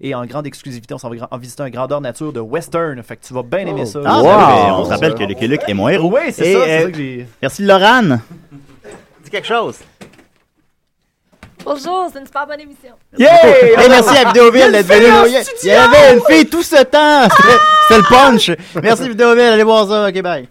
Et en grande exclusivité, on s'en va en visiter un grandeur nature de western. Fait que tu vas bien aimer ça. Ah, là. ben, Wow. ben, on se rappelle que Lucky Luke est mon héros. Oui, c'est ça, c'est euh, ça que j'ai. Merci Laurane. Dis quelque chose. Bonjour, c'est une super bonne émission. Yeah! Hey, merci à Vidéoville d'être venu. en Il y avait une fille tout ce temps. C'était c'était le punch. Merci Vidéoville. Allez voir ça. Ok, bye.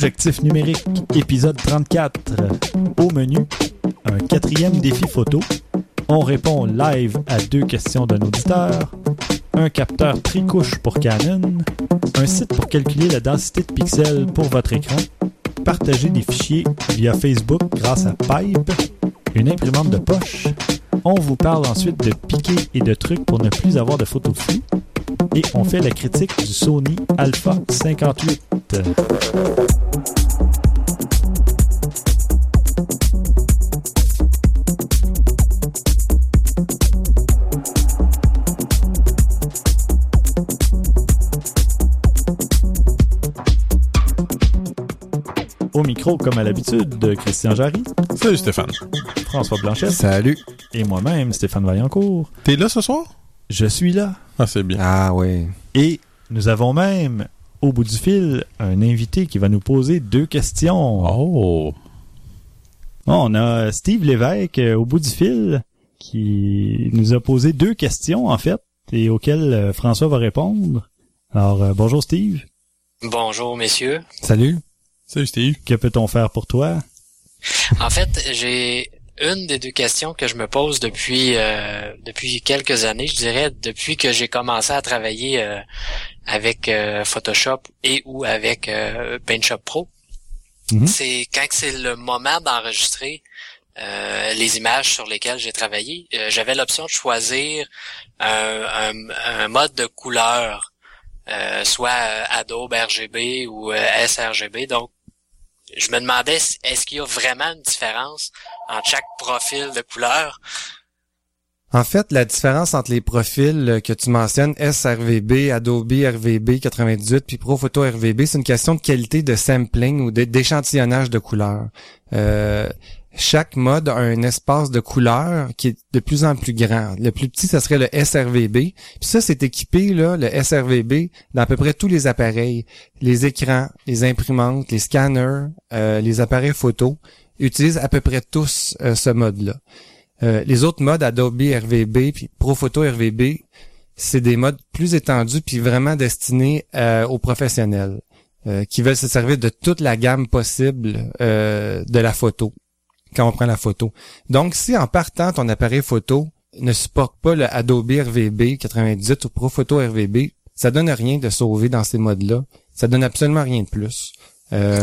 Objectif numérique, épisode 34. Au menu, un quatrième défi photo. On répond live à deux questions d'un auditeur. Un capteur tricouche pour Canon. Un site pour calculer la densité de pixels pour votre écran. Partager des fichiers via Facebook grâce à Pipe. Une imprimante de poche. On vous parle ensuite de piquets et de trucs pour ne plus avoir de photos floues. Et on fait la critique du Sony Alpha 58. Au micro, comme à l'habitude, de Christian Jarry, Salut Stéphane. François Blanchet Salut. et moi-même, Stéphane Vaillancourt. T'es là ce soir? Je suis là. Ah, c'est bien. Ah oui. Et nous avons même, au bout du fil, un invité qui va nous poser deux questions. Oh. Bon, on a Steve Lévesque euh, au bout du fil qui nous a posé deux questions, en fait, et auxquelles euh, François va répondre. Alors, euh, bonjour Steve. Bonjour messieurs. Salut. Salut Steve. Que peut-on faire pour toi? En fait, j'ai une des deux questions que je me pose depuis euh, depuis quelques années, je dirais depuis que j'ai commencé à travailler euh, avec euh, Photoshop et ou avec euh, PaintShop Pro. Mhm. C'est quand c'est le moment d'enregistrer euh, les images sur lesquelles j'ai travaillé, euh, j'avais l'option de choisir un, un- un mode de couleur, euh, soit euh, Adobe RGB ou sRGB. Donc je me demandais est-ce qu'il y a vraiment une différence entre chaque profil de couleur? En fait, la différence entre les profils euh, que tu mentionnes, SRVB, Adobe RVB 98 puis Pro Photo RVB, c'est une question de qualité de sampling ou d'échantillonnage de couleurs. Euh, chaque mode a un espace de couleur qui est de plus en plus grand. Le plus petit, ça serait le SRVB. Puis ça, c'est équipé, là, le SRVB, dans à peu près tous les appareils. Les écrans, les imprimantes, les scanners, euh, les appareils photo utilisent à peu près tous ce mode-là. Euh, les autres modes, Adobe RVB puis Profoto RVB, c'est des modes plus étendus puis vraiment destinés euh, aux professionnels euh, qui veulent se servir de toute la gamme possible euh, de la photo quand on prend la photo. Donc, si en partant ton appareil photo ne supporte pas le Adobe RVB 98 ou Profoto RVB, ça donne rien de sauver dans ces modes-là. Ça donne absolument rien de plus. Euh.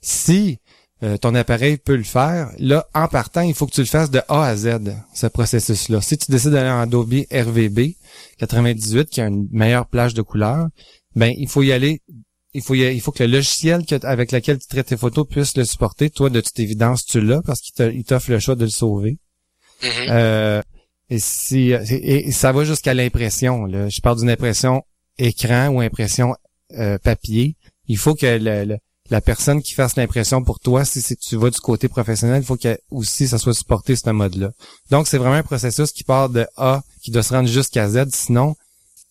Si euh, ton appareil peut le faire, là, en partant, il faut que tu le fasses de A à Z, ce processus-là. Si tu décides d'aller en Adobe RVB 98, qui a une meilleure plage de couleurs, ben, il faut y aller il faut, y- il faut que le logiciel que- avec lequel tu traites tes photos puisse le supporter. Toi, de toute évidence, tu l'as parce qu'il t'offre le choix de le sauver. Mhm. Euh, et, si, et, et ça va jusqu'à l'impression. Je parle d'une impression écran ou impression euh, papier. Il faut que le- le- la personne qui fasse l'impression pour toi, si tu vas du côté professionnel, il faut que aussi ça soit supporté ce mode-là. Donc, c'est vraiment un processus qui part de A, qui doit se rendre jusqu'à Z. Sinon,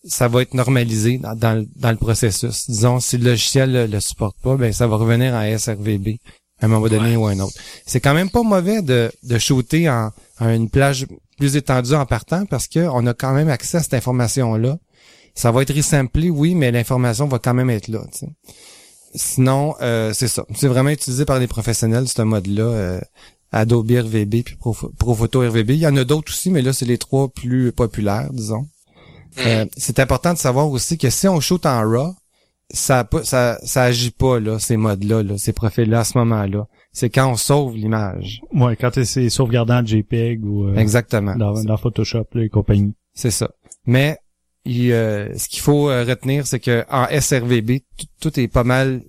ça va être normalisé dans, le- processus. Disons, si le logiciel le, le supporte pas, ben ça va revenir en SRVB à un moment donné ou à un autre. C'est quand même pas mauvais de, de shooter en, une plage plus étendue en partant parce que on a quand même accès à cette information-là. Ça va être resamplé, oui, mais l'information va quand même être là. Sinon, euh, c'est ça. C'est vraiment utilisé par les professionnels, ce mode-là. euh, Adobe RVB puis Pro- Profoto RVB. Il y en a d'autres aussi, mais là, c'est les trois plus populaires, disons. Euh, c'est important de savoir aussi que si on shoot en RAW, ça ça ça agit pas là ces modes là, là ces profils là à ce moment-là. C'est quand on sauve l'image. Ouais, quand c'est sauvegardant en JPEG ou euh, Exactement. dans, dans Photoshop là, et compagnie. C'est ça. Mais euh, ce qu'il faut euh, retenir, c'est que en SRVB, tout, est pas mal.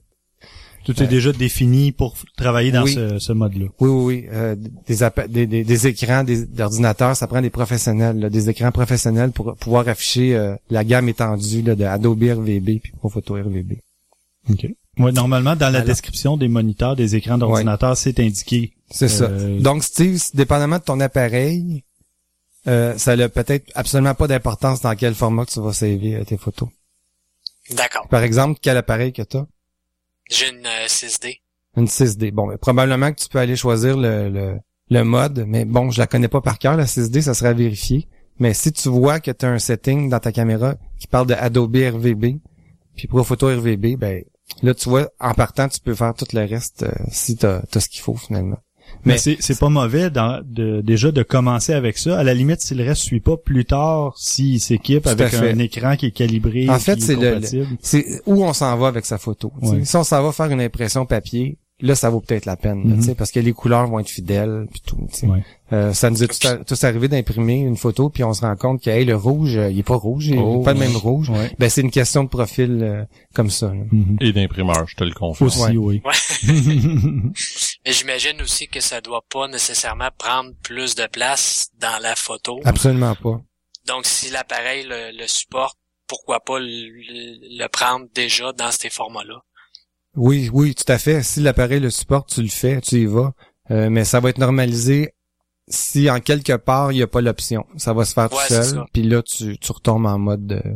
Tout est déjà défini pour travailler dans Oui. ce, ce mode-là. Oui, oui, oui. euh, des, des, des, des écrans, des d'ordinateurs, ça prend des professionnels, là, des écrans professionnels pour pouvoir afficher euh, la gamme étendue là, de Adobe RVB puis Profoto RVB. OK. Ouais, normalement, dans la Alors. description des moniteurs, des écrans d'ordinateur, c'est indiqué. C'est ça. Euh, Donc, Steve, dépendamment de ton appareil, euh, ça n'a peut-être absolument pas d'importance dans quel format que tu vas saver euh, tes photos. D'accord. Par exemple, quel appareil que tu as? J'ai une euh, 6D. Une 6D. Bon, mais probablement que tu peux aller choisir le, le, le mode, mais bon, je la connais pas par cœur, la 6D, ça sera à vérifier. Mais si tu vois que tu as un setting dans ta caméra qui parle de Adobe RVB, puis Profoto RVB, ben là, tu vois, en partant, tu peux faire tout le reste euh, si tu as, ce qu'il faut finalement. Mais, Mais- c'est c'est pas mauvais dans, de, déjà de commencer avec ça. À la limite, si le reste suit pas plus tard, s'il s'équipe avec fait. un écran qui est calibré, En fait, est c'est le- c'est où on s'en va avec sa photo. tu sais. Ouais. Si on s'en va faire une impression papier, là, ça vaut peut-être la peine, Mhm. sais, parce que les couleurs vont être fidèles, puis tout. tu sais. Ouais. Euh, ça nous est tout- tous arrivé d'imprimer une photo, puis on se rend compte que hey, le rouge, euh, il est pas rouge, il est Oh, pas le même rouge. Ouais. Ben c'est une question de profil euh, comme ça. là. Mhm. Et d'imprimeur, je te le confirme. Aussi, Ouais. oui. Mais j'imagine aussi que ça doit pas nécessairement prendre plus de place dans la photo. Absolument pas. Donc, si l'appareil le, le supporte, pourquoi pas le, le- prendre déjà dans ces formats-là? Oui, oui, tout à fait. Si l'appareil le supporte, tu le fais, tu y vas. Euh, mais ça va être normalisé si en quelque part il n'y a pas l'option. Ça va se faire Ouais, tout seul. Puis là, tu, tu retombes en mode euh,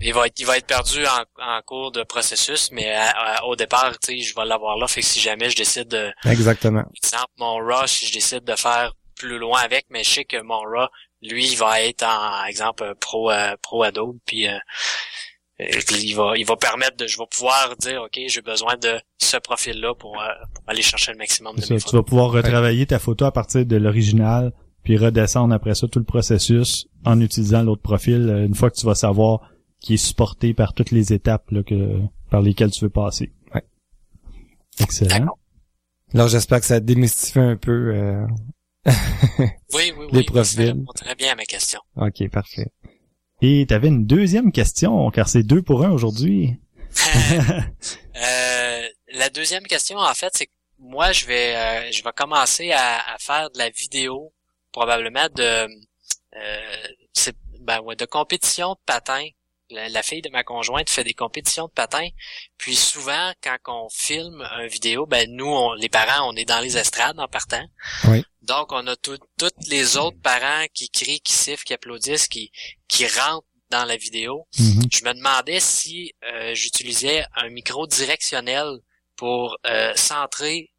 Il va être, il va être perdu en, en cours de processus, mais à- à- au départ, tu sais, je vais l'avoir là. Fait que si jamais je décide de, exactement. exemple, mon RAW, si je décide de faire plus loin avec, mais je sais que mon RAW, lui, il va être en, exemple, pro, euh, pro Adobe, puis euh, euh, il va, il va permettre de, je vais pouvoir dire, ok, j'ai besoin de ce profil-là pour, euh, pour aller chercher le maximum de mes ça, tu photos. vas pouvoir retravailler ta photo à partir de l'original, puis redescendre après ça tout le processus en utilisant l'autre profil, euh, une fois que tu vas savoir qui est supporté par toutes les étapes là, que, par lesquelles tu veux passer. Ouais. Excellent. Alors j'espère que ça démystifie un peu. euh, Oui, oui, oui. Les Ça profils. répond très bien à ma question. Ok, parfait. Et tu avais une deuxième question, car c'est deux pour un aujourd'hui. Euh, la deuxième question, en fait, c'est que moi, je vais, euh, je vais commencer à, à faire de la vidéo, probablement de, euh, c'est, ben ouais, de compétition de patin la, la fille de ma conjointe fait des compétitions de patins. Puis souvent, quand on filme un vidéo, ben nous, on, les parents, on est dans les estrades en partant. Oui. Donc, on a tous les autres parents qui crient, qui sifflent, qui applaudissent, qui, qui rentrent dans la vidéo. Mhm. Je me demandais si euh, j'utilisais un micro directionnel pour euh, centrer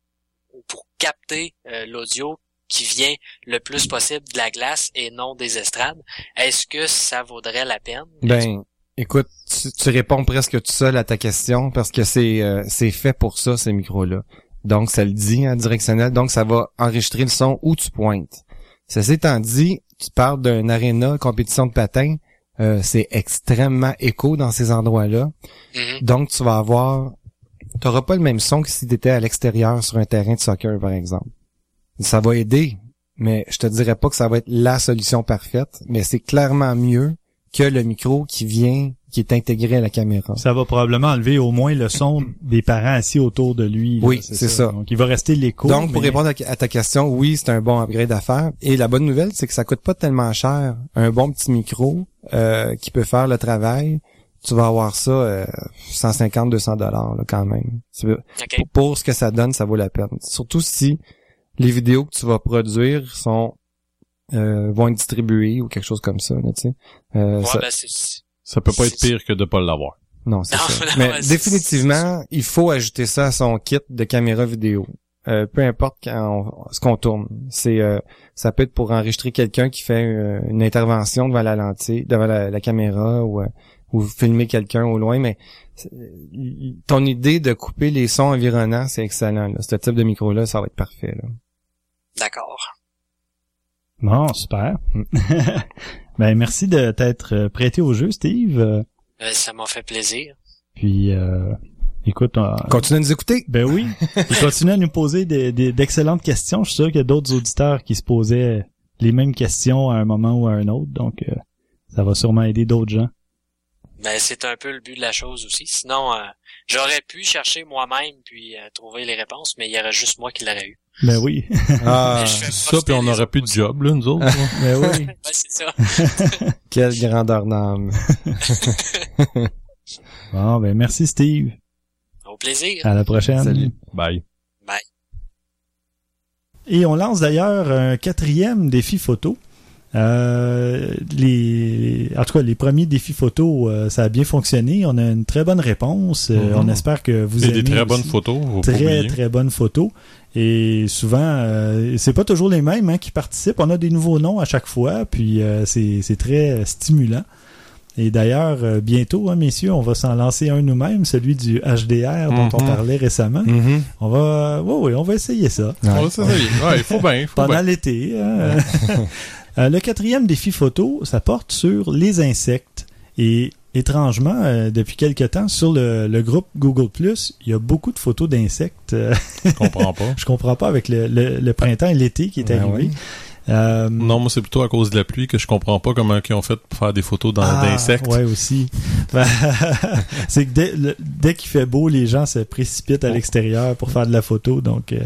ou pour capter euh, l'audio qui vient le plus possible de la glace et non des estrades. Est-ce que ça vaudrait la peine? Ben, écoute, tu, tu réponds presque tout seul à ta question parce que c'est euh, c'est fait pour ça ces micros-là. Donc ça le dit en directionnel, donc ça va enregistrer le son où tu pointes. Ceci étant dit, tu parles d'un aréna compétition de patin, euh, c'est extrêmement écho dans ces endroits-là. Mhm. Donc tu vas avoir t'auras pas le même son que si tu étais à l'extérieur sur un terrain de soccer par exemple. Ça va aider, mais je te dirais pas que ça va être la solution parfaite, mais c'est clairement mieux que le micro qui vient qui est intégré à la caméra. Ça va probablement enlever au moins le son des parents assis autour de lui. là, Oui, c'est ça. Donc, il va rester l'écho. Donc, pour répondre à ta question, oui, c'est un bon upgrade à faire. Et la bonne nouvelle, c'est que ça coûte pas tellement cher. Un bon petit micro euh, qui peut faire le travail, tu vas avoir ça euh, 150-200 dollars quand même. Pour ce que ça donne, ça vaut la peine. Surtout si les vidéos que tu vas produire sont euh, vont être distribuées ou quelque chose comme ça. Là, tu sais. Euh, Ouais, ça- ben, Ça peut pas être pire que de pas l'avoir. non, c'est ça. non, Mais définitivement, il faut ajouter ça à son kit de caméra vidéo. Euh, peu importe quand on- ce qu'on tourne. C'est euh, ça peut être pour enregistrer quelqu'un qui fait euh, une intervention devant la lentille, devant la, la caméra ou euh, ou filmer quelqu'un au loin, mais ton idée de couper les sons environnants, c'est excellent. Là. Ce type de micro-là, ça va être parfait. Là. D'accord. Bon, super. Ben, merci de t'être euh, prêté au jeu, Steve. Euh, ça m'a fait plaisir. Puis, euh, écoute, euh, Continue à nous écouter. ben oui, il continue à nous poser d'excellentes questions. Je suis sûr qu'il y a d'autres auditeurs qui se posaient les mêmes questions à un moment ou à un autre, donc euh, ça va sûrement aider d'autres gens. Ben, c'est un peu le but de la chose aussi. Sinon, euh, j'aurais pu chercher moi-même puis euh, trouver les réponses, mais il y aurait juste moi qui l'aurais eu. Ben oui, Ah, Ça, puis on profiter aurait les plus de job, là, nous autres. ben oui. Ouais, c'est ça. quelle grandeur d'âme. Bon, ben merci Steve. Au plaisir. À la prochaine. Salut. Bye. Bye. Et on lance d'ailleurs un quatrième défi photo. Euh, les, en tout cas, les premiers défis photo, euh, ça a bien fonctionné. On a une très bonne réponse. Euh, Mhm. On espère que vous Et aimez des très aussi. bonnes photos, Très, très bonnes photos. Et souvent, euh, c'est pas toujours les mêmes hein, qui participent. On a des nouveaux noms à chaque fois, puis euh, c'est c'est très stimulant. Et d'ailleurs, euh, bientôt, hein, messieurs, on va s'en lancer un nous-mêmes, celui du HDR dont on Mhm. parlait récemment. Mhm. On va, oui, oui, on va essayer ça On va s'essayer. Ouais, il faut bien, faut pendant l'été. hein. Euh, le quatrième défi photo, ça porte sur les insectes. Et étrangement, euh, depuis quelque temps, sur le, le groupe Google+, il y a beaucoup de photos d'insectes. Euh, Je comprends pas. je comprends pas avec le, le- le printemps et l'été qui est Ben arrivé. Euh, Non, moi, c'est plutôt à cause de la pluie que je comprends pas comment ils ont fait pour faire des photos ah, d'insectes. Ouais, aussi. C'est que dès, dès qu'il fait beau, les gens se précipitent à l'extérieur pour faire de la photo. Donc, euh,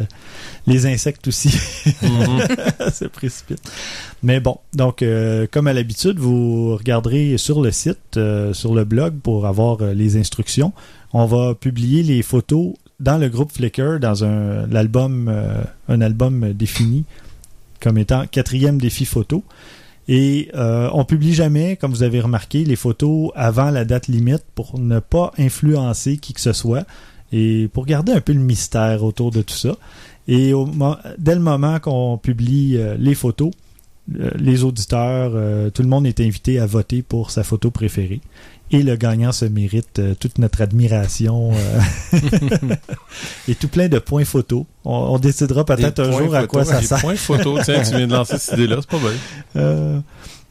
les insectes aussi. Mhm. se précipite. Mais bon, donc euh, comme à l'habitude, vous regarderez sur le site, sur le blog pour avoir les instructions. On va publier les photos dans le groupe Flickr dans un l'album un album défini comme étant quatrième défi photo. Et euh, on publie jamais, comme vous avez remarqué, les photos avant la date limite pour ne pas influencer qui que ce soit et pour garder un peu le mystère autour de tout ça. Et dès le moment qu'on publie euh, les photos, euh, les auditeurs, tout le monde est invité à voter pour sa photo préférée. Et le gagnant se mérite euh, toute notre admiration euh, et tout plein de points photos. On, on décidera peut-être Des un jour à quoi ça Les sert. points photos, tiens, tu viens de lancer cette idée-là, c'est pas bien. Euh,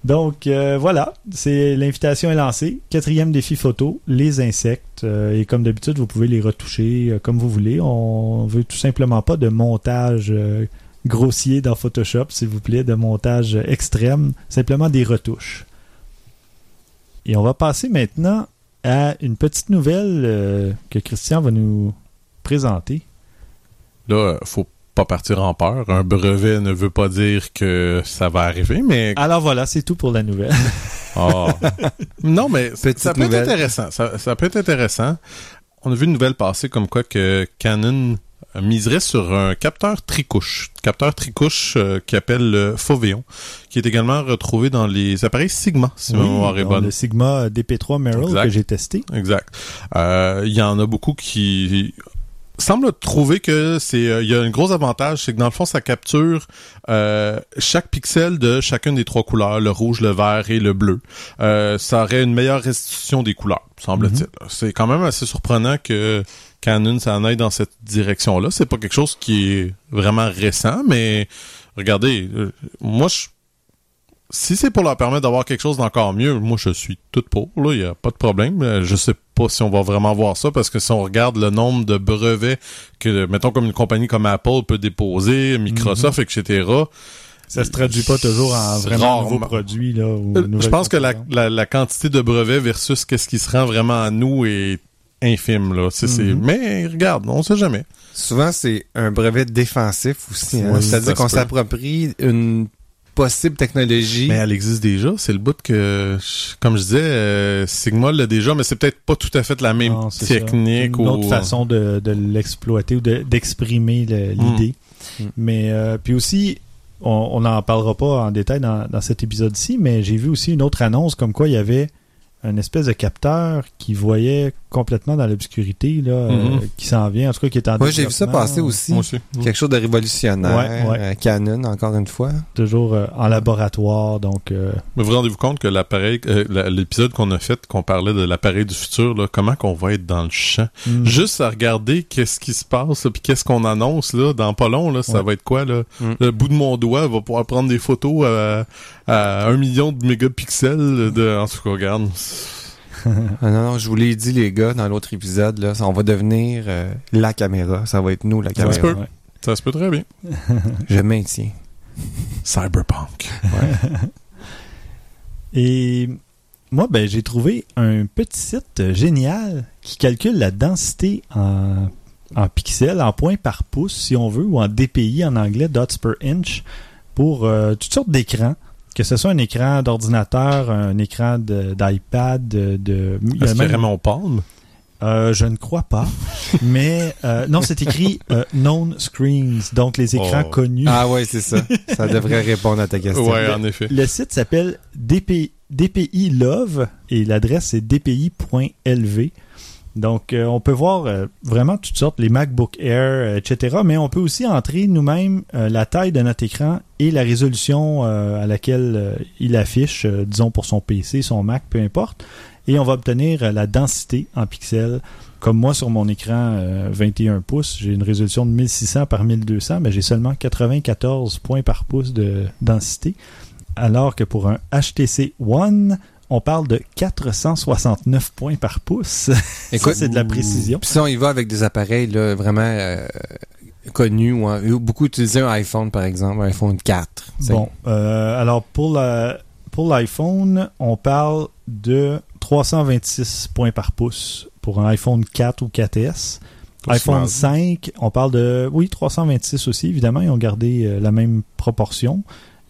donc voilà, c'est l'invitation est lancée. Quatrième défi photo, les insectes. Et comme d'habitude, vous pouvez les retoucher comme vous voulez. On veut tout simplement pas de montage grossier dans Photoshop, s'il vous plaît, de montage extrême, simplement des retouches. Et on va passer maintenant à une petite nouvelle euh, que Christian va nous présenter. Là, faut pas partir en peur. Un brevet ne veut pas dire que ça va arriver, mais Alors voilà, c'est tout pour la nouvelle. Ah. non, mais Petite ça peut nouvelle. être intéressant. Ça, ça peut être intéressant. On a vu une nouvelle passer comme quoi que Canon miserait sur un capteur tricouche. Capteur tricouche euh, qui appelle le Foveon, qui est également retrouvé dans les appareils Sigma, si ma Oui, mémoire est dans bonne. le Sigma DP3 Merrill Exact. que j'ai testé. Exact. Euh, Il y en a beaucoup qui semblent trouver que c'est euh, il y a un gros avantage, c'est que dans le fond ça capture euh, chaque pixel de chacune des trois couleurs, le rouge, le vert et le bleu. Euh, ça aurait une meilleure restitution des couleurs, semble-t-il. C'est quand même assez surprenant que Canon s'en aille dans cette direction-là. C'est pas quelque chose qui est vraiment récent, mais regardez, euh, moi je si c'est pour leur permettre d'avoir quelque chose d'encore mieux, moi je suis tout pour, là, il n'y a pas de problème. Euh, Je sais pas si on va vraiment voir ça, parce que si on regarde le nombre de brevets que, mettons, comme une compagnie comme Apple peut déposer, Microsoft, etc., Ça se traduit pas toujours en vraiment rarement. nouveaux produits. Là, ou euh, je pense que la, la quantité de brevets versus qu'est-ce qui se rend vraiment à nous est infime, là. C'est, c'est- Mhm. Mais regarde, on sait jamais. Souvent, c'est un brevet défensif aussi. hein. Oui, C'est-à-dire ça qu'on s'approprie une possible technologie. Mais elle existe déjà. C'est le bout que, je- comme je disais, euh, Sigma l'a déjà, mais c'est peut-être pas tout à fait la même Non, c'est ça. technique Une ou autre façon de, de l'exploiter ou de- d'exprimer le- l'idée. Mm. Mais euh, puis aussi, on on n'en parlera pas en détail dans, dans cet épisode-ci, mais j'ai vu aussi une autre annonce comme quoi il y avait un espèce de capteur qui voyait complètement dans l'obscurité, là, euh, Mhm. qui s'en vient, en tout cas qui est en Moi, j'ai vu ça passer aussi. Moi aussi. Quelque chose de révolutionnaire. Ouais, ouais. euh, Canon, encore une fois. Toujours euh, en laboratoire, donc euh, Mais vous rendez-vous compte que l'appareil, euh, la- l'épisode qu'on a fait, qu'on parlait de l'appareil du futur, là, comment qu'on va être dans le champ? mm, Juste à regarder qu'est-ce qui se passe, là, puis qu'est-ce qu'on annonce là, dans pas long, là, ça Ouais. va être quoi là? Mm. Le bout de mon doigt va pouvoir prendre des photos à, à un million de mégapixels. De, en tout cas, regarde. Ah non, non, je vous l'ai dit, les gars, dans l'autre épisode, là, on va devenir euh, la caméra. Ça va être nous, la Ça caméra. se peut. ouais. Ça se peut très bien. Je maintiens. Cyberpunk. Et moi, ben, j'ai trouvé un petit site génial qui calcule la densité en, en pixels, en points par pouce, si on veut, ou en DPI en anglais, dots per inch, pour euh, toutes sortes d'écrans. Que ce soit un écran d'ordinateur, un écran d'iPad, de, Est-ce mon palme? euh, je ne crois pas. Mais euh, non, c'est écrit euh, known screens, donc les écrans Oh. connus. Ah ouais, c'est ça. ça devrait répondre à ta question. Ouais, en effet. Le site s'appelle DP, DPI Love et l'adresse c'est dpi.lv. Donc, euh, on peut voir euh, vraiment toutes sortes, les MacBook Air, euh, etc. Mais on peut aussi entrer nous-mêmes la taille de notre écran et la résolution à laquelle il affiche, disons pour son PC, son Mac, peu importe. Et on va obtenir la densité en pixels. Comme moi sur mon écran euh, 21 pouces, j'ai une résolution de 1600 par 1200, mais j'ai seulement 94 points par pouce de densité. Alors que pour un HTC One, on parle de 469 points par pouce. Écoute, Ça, c'est de la précision. Puis si on y va avec des appareils là, vraiment euh, connus, ou beaucoup utilisés un iPhone, par exemple, un iPhone 4. tu sais. Bon, euh, alors pour la pour l'iPhone, on parle de 326 points par pouce pour un iPhone 4 ou 4S. Pas si iPhone mal. 5, on parle de oui 326 aussi évidemment, ils ont gardé euh, la même proportion.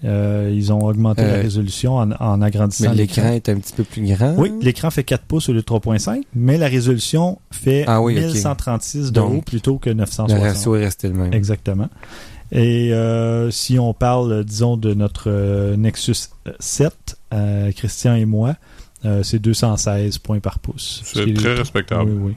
Euh, ils ont augmenté la Euh, résolution en, en agrandissant Mais l'écran est un petit peu plus grand. Oui, l'écran fait 4 pouces au lieu de 3.5, mais la résolution fait Ah oui, ok. 1136 de Donc, haut plutôt que Le 960. ratio est resté le même. Exactement. Et euh, si on parle, disons, de notre euh, Nexus 7, euh, Christian et moi, euh, c'est 216 points par pouce. C'est Ce qui est- très respectable. Oui, oui.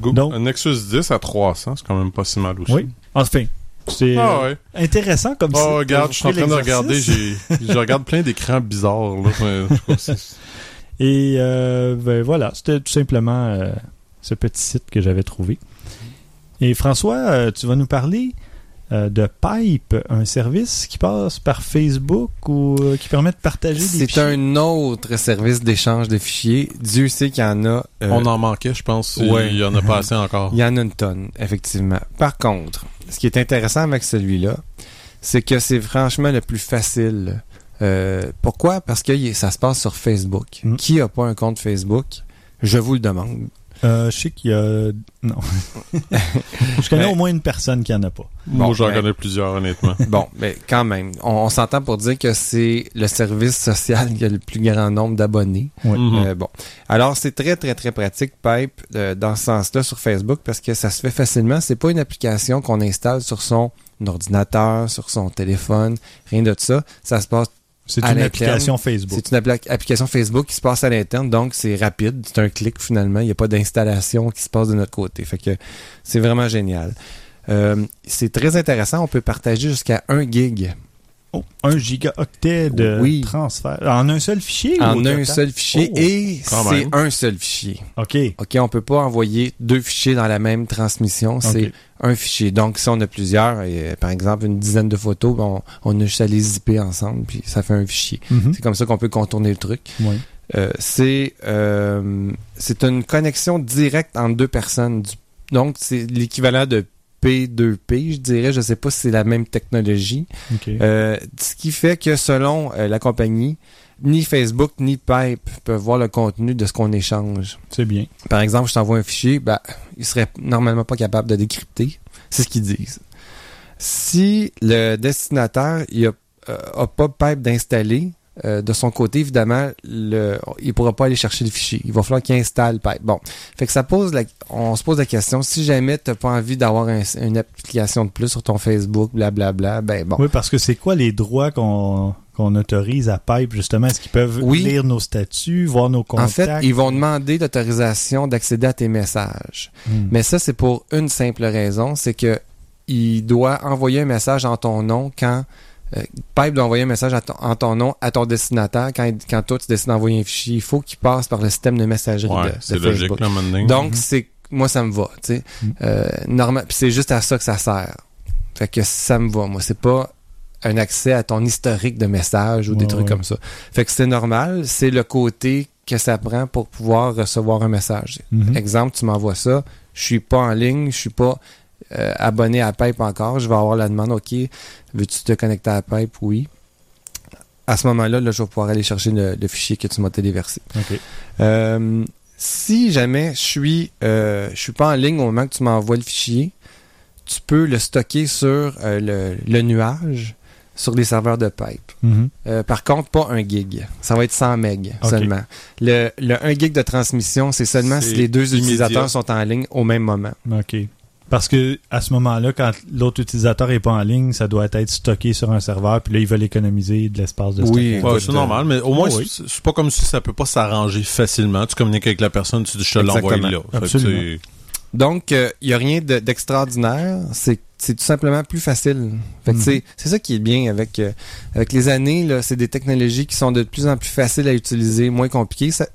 Google- Donc- un Nexus 10 à 300, c'est quand même pas si mal aussi. Oui. Enfin, c'est Ah euh, ouais. intéressant comme Oh, site. regarde, Vous je suis en train de regarder, je regarde plein d'écrans bizarres, là. C'est- Et euh, ben, voilà, c'était tout simplement euh, ce petit site que j'avais trouvé. Et François, euh, tu vas nous parler de Pipe, un service qui passe par Facebook ou qui permet de partager des C'est fichiers? un autre service d'échange de fichiers. Dieu sait qu'il y en a. euh, On en manquait, je pense. ouais. Il y en a pas assez encore. Il y en a une tonne, effectivement. Par contre, ce qui est intéressant avec celui-là, c'est que c'est franchement le plus facile. Euh, pourquoi? Parce que ça se passe sur Facebook. Mm. Qui a pas un compte Facebook? Je vous le demande. Euh, je sais qu'il y a... Non. je connais au moins une personne qui en a pas. Moi, Bon, j'en ben- connais plusieurs, honnêtement. Bon, mais quand même, on, on s'entend pour dire que c'est le service social qui a le plus grand nombre d'abonnés. Oui. Mhm. Euh, bon. Alors, c'est très, très, très pratique, Pipe, euh, dans ce sens-là sur Facebook, parce que ça se fait facilement. C'est pas une application qu'on installe sur son ordinateur, sur son téléphone, rien de ça. Ça se passe, C'est une application Facebook. c'est une appli- application Facebook qui se passe à l'interne, donc c'est rapide, c'est un clic finalement. Il n'y a pas d'installation qui se passe de notre côté. Fait que c'est vraiment génial. Euh, c'est très intéressant. On peut partager jusqu'à 1 gig Oh, un gigaoctet de Oui. transfert. En un seul fichier? ou en un seul fichier Oh, et c'est un seul fichier. OK. OK, on peut pas envoyer deux fichiers dans la même transmission. C'est un fichier. Donc, si on a plusieurs, et, euh, par exemple une dizaine de photos, on, on a juste à les zipper ensemble, puis ça fait un fichier. Mhm. C'est comme ça qu'on peut contourner le truc. Oui. Euh, c'est euh, c'est une connexion directe entre deux personnes. Du- donc, c'est l'équivalent de P2P, je dirais. Je sais pas si c'est la même technologie. Euh, ce qui fait que selon euh, la compagnie, ni Facebook ni Pipe peuvent voir le contenu de ce qu'on échange. C'est bien. Par exemple, je t'envoie un fichier, ben, ils seraient normalement pas capables de décrypter. C'est ce qu'ils disent. Si le destinataire il a, euh, pas pipe d'installer, euh, de son côté, évidemment, le, il pourra pas aller chercher le fichier. Il va falloir qu'il installe pipe. Bon. Fait que ça pose la, on se pose la question, si jamais t'as pas envie d'avoir un- une application de plus sur ton Facebook, blablabla, ben bon. Oui, parce que c'est quoi les droits qu'on qu'on autorise à Pipe, justement? Est-ce qu'ils peuvent Oui. lire nos statuts, voir nos En contacts? fait, ils vont demander l'autorisation d'accéder à tes messages. Hmm. Mais ça, c'est pour une simple raison, c'est que il doit envoyer un message en ton nom quand euh, Pipe doit envoyer un message à ton- en ton nom à ton destinataire quand, quand toi tu décides d'envoyer un fichier. Il faut qu'il passe par le système de messagerie Ouais, de, de c'est logique, Facebook. là, maintenant. Donc Mhm. c'est moi ça me va, tu sais. Mhm. Euh, normal, puis c'est juste à ça que ça sert. Fait que ça me va. Moi, c'est pas un accès à ton historique de messages ou des trucs ouais. comme ça. Fait que c'est normal. C'est le côté que ça prend pour pouvoir recevoir un message. Mhm. Exemple, tu m'envoies ça, je suis pas en ligne, je suis pas euh, abonné à Pipe encore, je vais avoir la demande, OK, veux-tu te connecter à Pipe? Oui. À ce moment-là, là, je vais pouvoir aller chercher le, le fichier que tu m'as téléversé. OK. Euh, si jamais je suis euh, je suis pas en ligne au moment que tu m'envoies le fichier, tu peux le stocker sur le, le nuage sur les serveurs de Pipe. Mhm. Euh, par contre, pas un gig. Ça va être 100 meg Ok. seulement. Le, le 1 gig de transmission, c'est seulement si les deux immédiat. utilisateurs sont en ligne au même moment. OK. Parce que à ce moment-là, quand l'autre utilisateur est pas en ligne, ça doit être stocké sur un serveur, puis là, ils veulent économiser de l'espace de Oui, stockage. Ouais, écoute, c'est euh, normal, mais au moins, oh oui. c'est pas comme si ça peut pas s'arranger facilement. Tu communiques avec la personne, tu dis je te l'envoie là. Absolument. Donc, il n'y a rien de- d'extraordinaire. c'est c'est tout simplement plus facile. Fait que Mhm. c'est- c'est ça qui est bien avec, euh, avec les années. là, C'est des technologies qui sont de plus en plus faciles à utiliser, moins compliquées. Ça,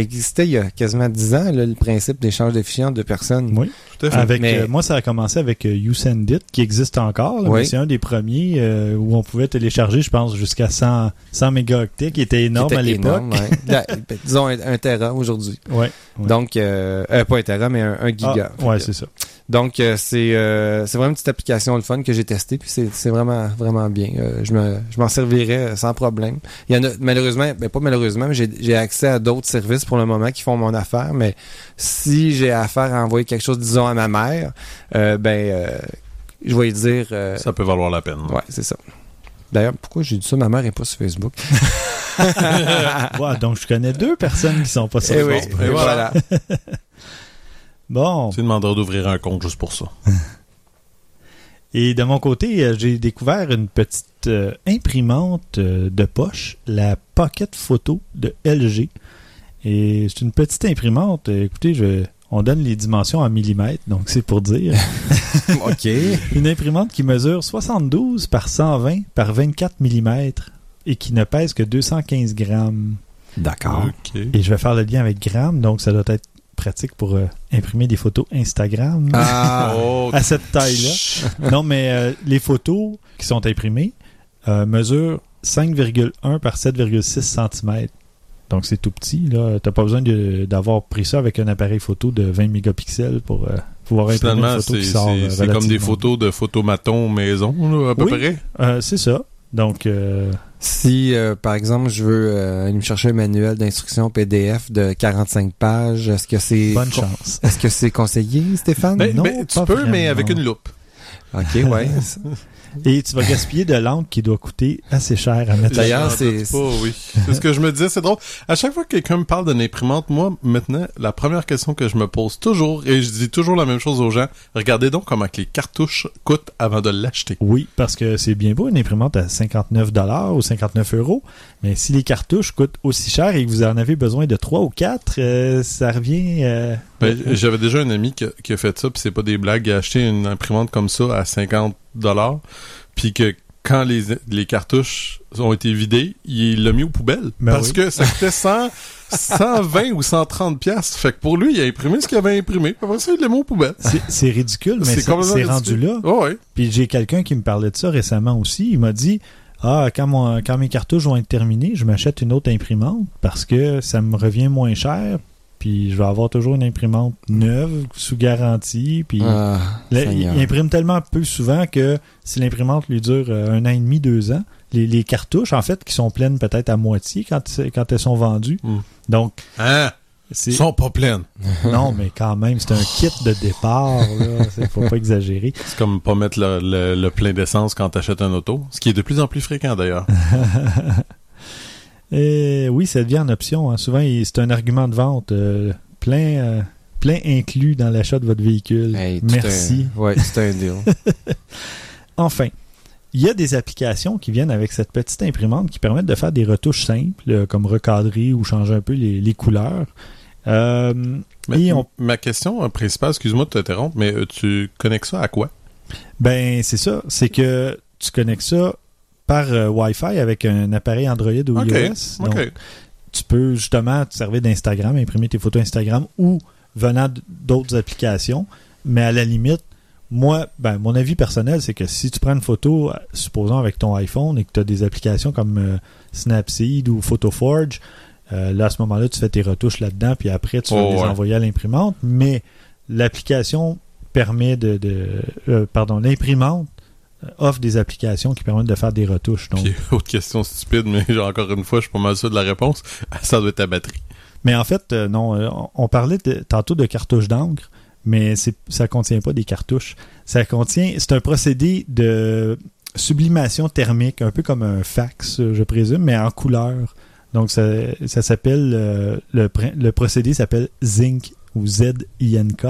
existait il y a quasiment 10 ans, là, le principe d'échange de fichiers entre deux personnes. Oui. Tout à fait. Avec, Mais- euh, moi, ça a commencé avec euh, YouSendIt, qui existe encore. là, Oui. mais C'est un des premiers euh, où on pouvait télécharger, je pense, jusqu'à 100, 100 mégaoctets, qui était Qui énorme était à l'époque. ouais. Ben, disons un, un Tera aujourd'hui. Ouais. Ouais. Donc, euh, euh, pas un Tera, mais un, un giga. Ah, ouais, c'est ça. Donc, euh, c'est euh, c'est vraiment une petite application le fun que j'ai testée, puis c'est c'est vraiment vraiment bien. Euh, je me je m'en servirais sans problème. Il y en a malheureusement, ben pas malheureusement, mais j'ai j'ai accès à d'autres services pour le moment qui font mon affaire. Mais si j'ai affaire à envoyer quelque chose, disons à ma mère, euh, ben euh, je vais lui dire. euh, Ça peut valoir la peine. ouais, c'est ça. D'ailleurs, pourquoi j'ai dit ça? Ma mère est pas sur Facebook. Ouais, donc, je connais deux personnes qui sont pas sur Eh oui, Facebook. et voilà. Bon. Tu demanderas d'ouvrir un compte juste pour ça. Et de mon côté, euh, j'ai découvert une petite euh, imprimante euh, de poche, la Pocket Photo de LG. Et c'est une petite imprimante. Écoutez, je, on donne les dimensions en millimètres, donc c'est pour dire. ok. une imprimante qui mesure 72 par 120 par 24 mm et qui ne pèse que 215 grammes. D'accord. OK. Et je vais faire le lien avec grammes, donc ça doit être pratique pour euh, imprimer des photos Instagram Ah. Oh, à cette taille-là. non, mais euh, les photos qui sont imprimées euh, mesurent 5,1 par 7,6 cm. Donc c'est tout petit. là. T'as pas besoin d'avoir pris ça avec un appareil photo de 20 mégapixels pour euh, pouvoir imprimer Finalement, une photo c'est qui sort c'est- c'est comme des photos de photomaton maison, là, à peu Oui. près? Euh, c'est ça. Donc, euh, Si, euh, par exemple, je veux euh, aller me chercher un manuel d'instruction PDF de 45 pages, est-ce que c'est Bonne chance. Est-ce que c'est conseillé, Stéphane? Ben, non, ben, tu pas peux, mais avec une loupe. Ok, ouais. Et tu vas gaspiller de l'encre qui doit coûter assez cher à mettre D'ailleurs, c'est- oui. C'est ce que je me disais, c'est drôle. À chaque fois que quelqu'un me parle d'une imprimante, moi, maintenant, la première question que je me pose toujours, et je dis toujours la même chose aux gens, regardez donc comment que les cartouches coûtent avant de l'acheter. Oui, parce que c'est bien beau une imprimante à 59 dollars ou 59 euros, mais si les cartouches coûtent aussi cher et que vous en avez besoin de 3 ou 4, ça revient... euh, Ben, J'avais déjà un ami qui a, qui a fait ça, puis c'est pas des blagues, il a acheté une imprimante comme ça à 50 dollars, puis que quand les, les cartouches ont été vidées, il l'a mis aux poubelles. Ben parce oui. que ça coûtait 100, 120 ou 130 piastres. Fait que pour lui, il a imprimé ce qu'il avait imprimé. Puis après ça, il l'a mis aux poubelles. c'est ridicule, mais C'est rendu là. Oh. Puis j'ai quelqu'un qui me parlait de ça récemment aussi. Il m'a dit Ah, quand, mon, quand mes cartouches vont être terminées, je m'achète une autre imprimante parce que ça me revient moins cher. Puis je vais avoir toujours une imprimante neuve, sous garantie. Puis Ah, là, il, imprime tellement peu souvent que si l'imprimante lui dure euh, un an et demi, deux ans, les, les cartouches, en fait, qui sont pleines peut-être à moitié quand, elles sont vendues. Mm. Donc, Hein? sont pas pleines. Non, mais quand même, c'est un kit de départ. Là. C'est- Faut pas exagérer. C'est comme pas mettre le, le- le plein d'essence quand t'achètes un auto. Ce qui est de plus en plus fréquent, d'ailleurs. Et oui, ça devient en option. hein. Souvent, c'est un argument de vente. euh, plein, euh, plein inclus dans l'achat de votre véhicule. hey, Merci. un- ouais, c'est un deal. Enfin, il y a des applications qui viennent avec cette petite imprimante qui permettent de faire des retouches simples, euh, comme recadrer ou changer un peu les, les couleurs. Euh, Mais, Et on- Ma question euh, principale, excuse-moi de t'interrompre, mais euh, tu connectes ça à quoi? ben, c'est ça. C'est que tu connectes ça par euh, Wi-Fi avec un appareil Android ou iOS. Donc, tu peux justement te servir d'Instagram, imprimer tes photos Instagram ou venant d'autres applications. Mais à la limite, moi, ben, mon avis personnel, c'est que si tu prends une photo, supposons avec ton iPhone et que tu as des applications comme euh, Snapseed ou PhotoForge, euh, là, à ce moment-là, tu fais tes retouches là-dedans, puis après, tu vas Oh, les ouais. envoyer à l'imprimante. Mais l'application permet de... de euh, pardon, l'imprimante offre des applications qui permettent de faire des retouches. Donc, Puis, autre question stupide, mais encore une fois, je suis pas mal sûr de la réponse. Ça doit être ta batterie. Mais en fait, euh, non, euh, on- parlait de- tantôt de cartouches d'encre, mais c'est, ça contient pas des cartouches. Ça contient, c'est un procédé de sublimation thermique, un peu comme un fax, euh, je présume, mais en couleur. Donc ça, ça s'appelle euh, le, procédé s'appelle zinc ou Z-I-N-K.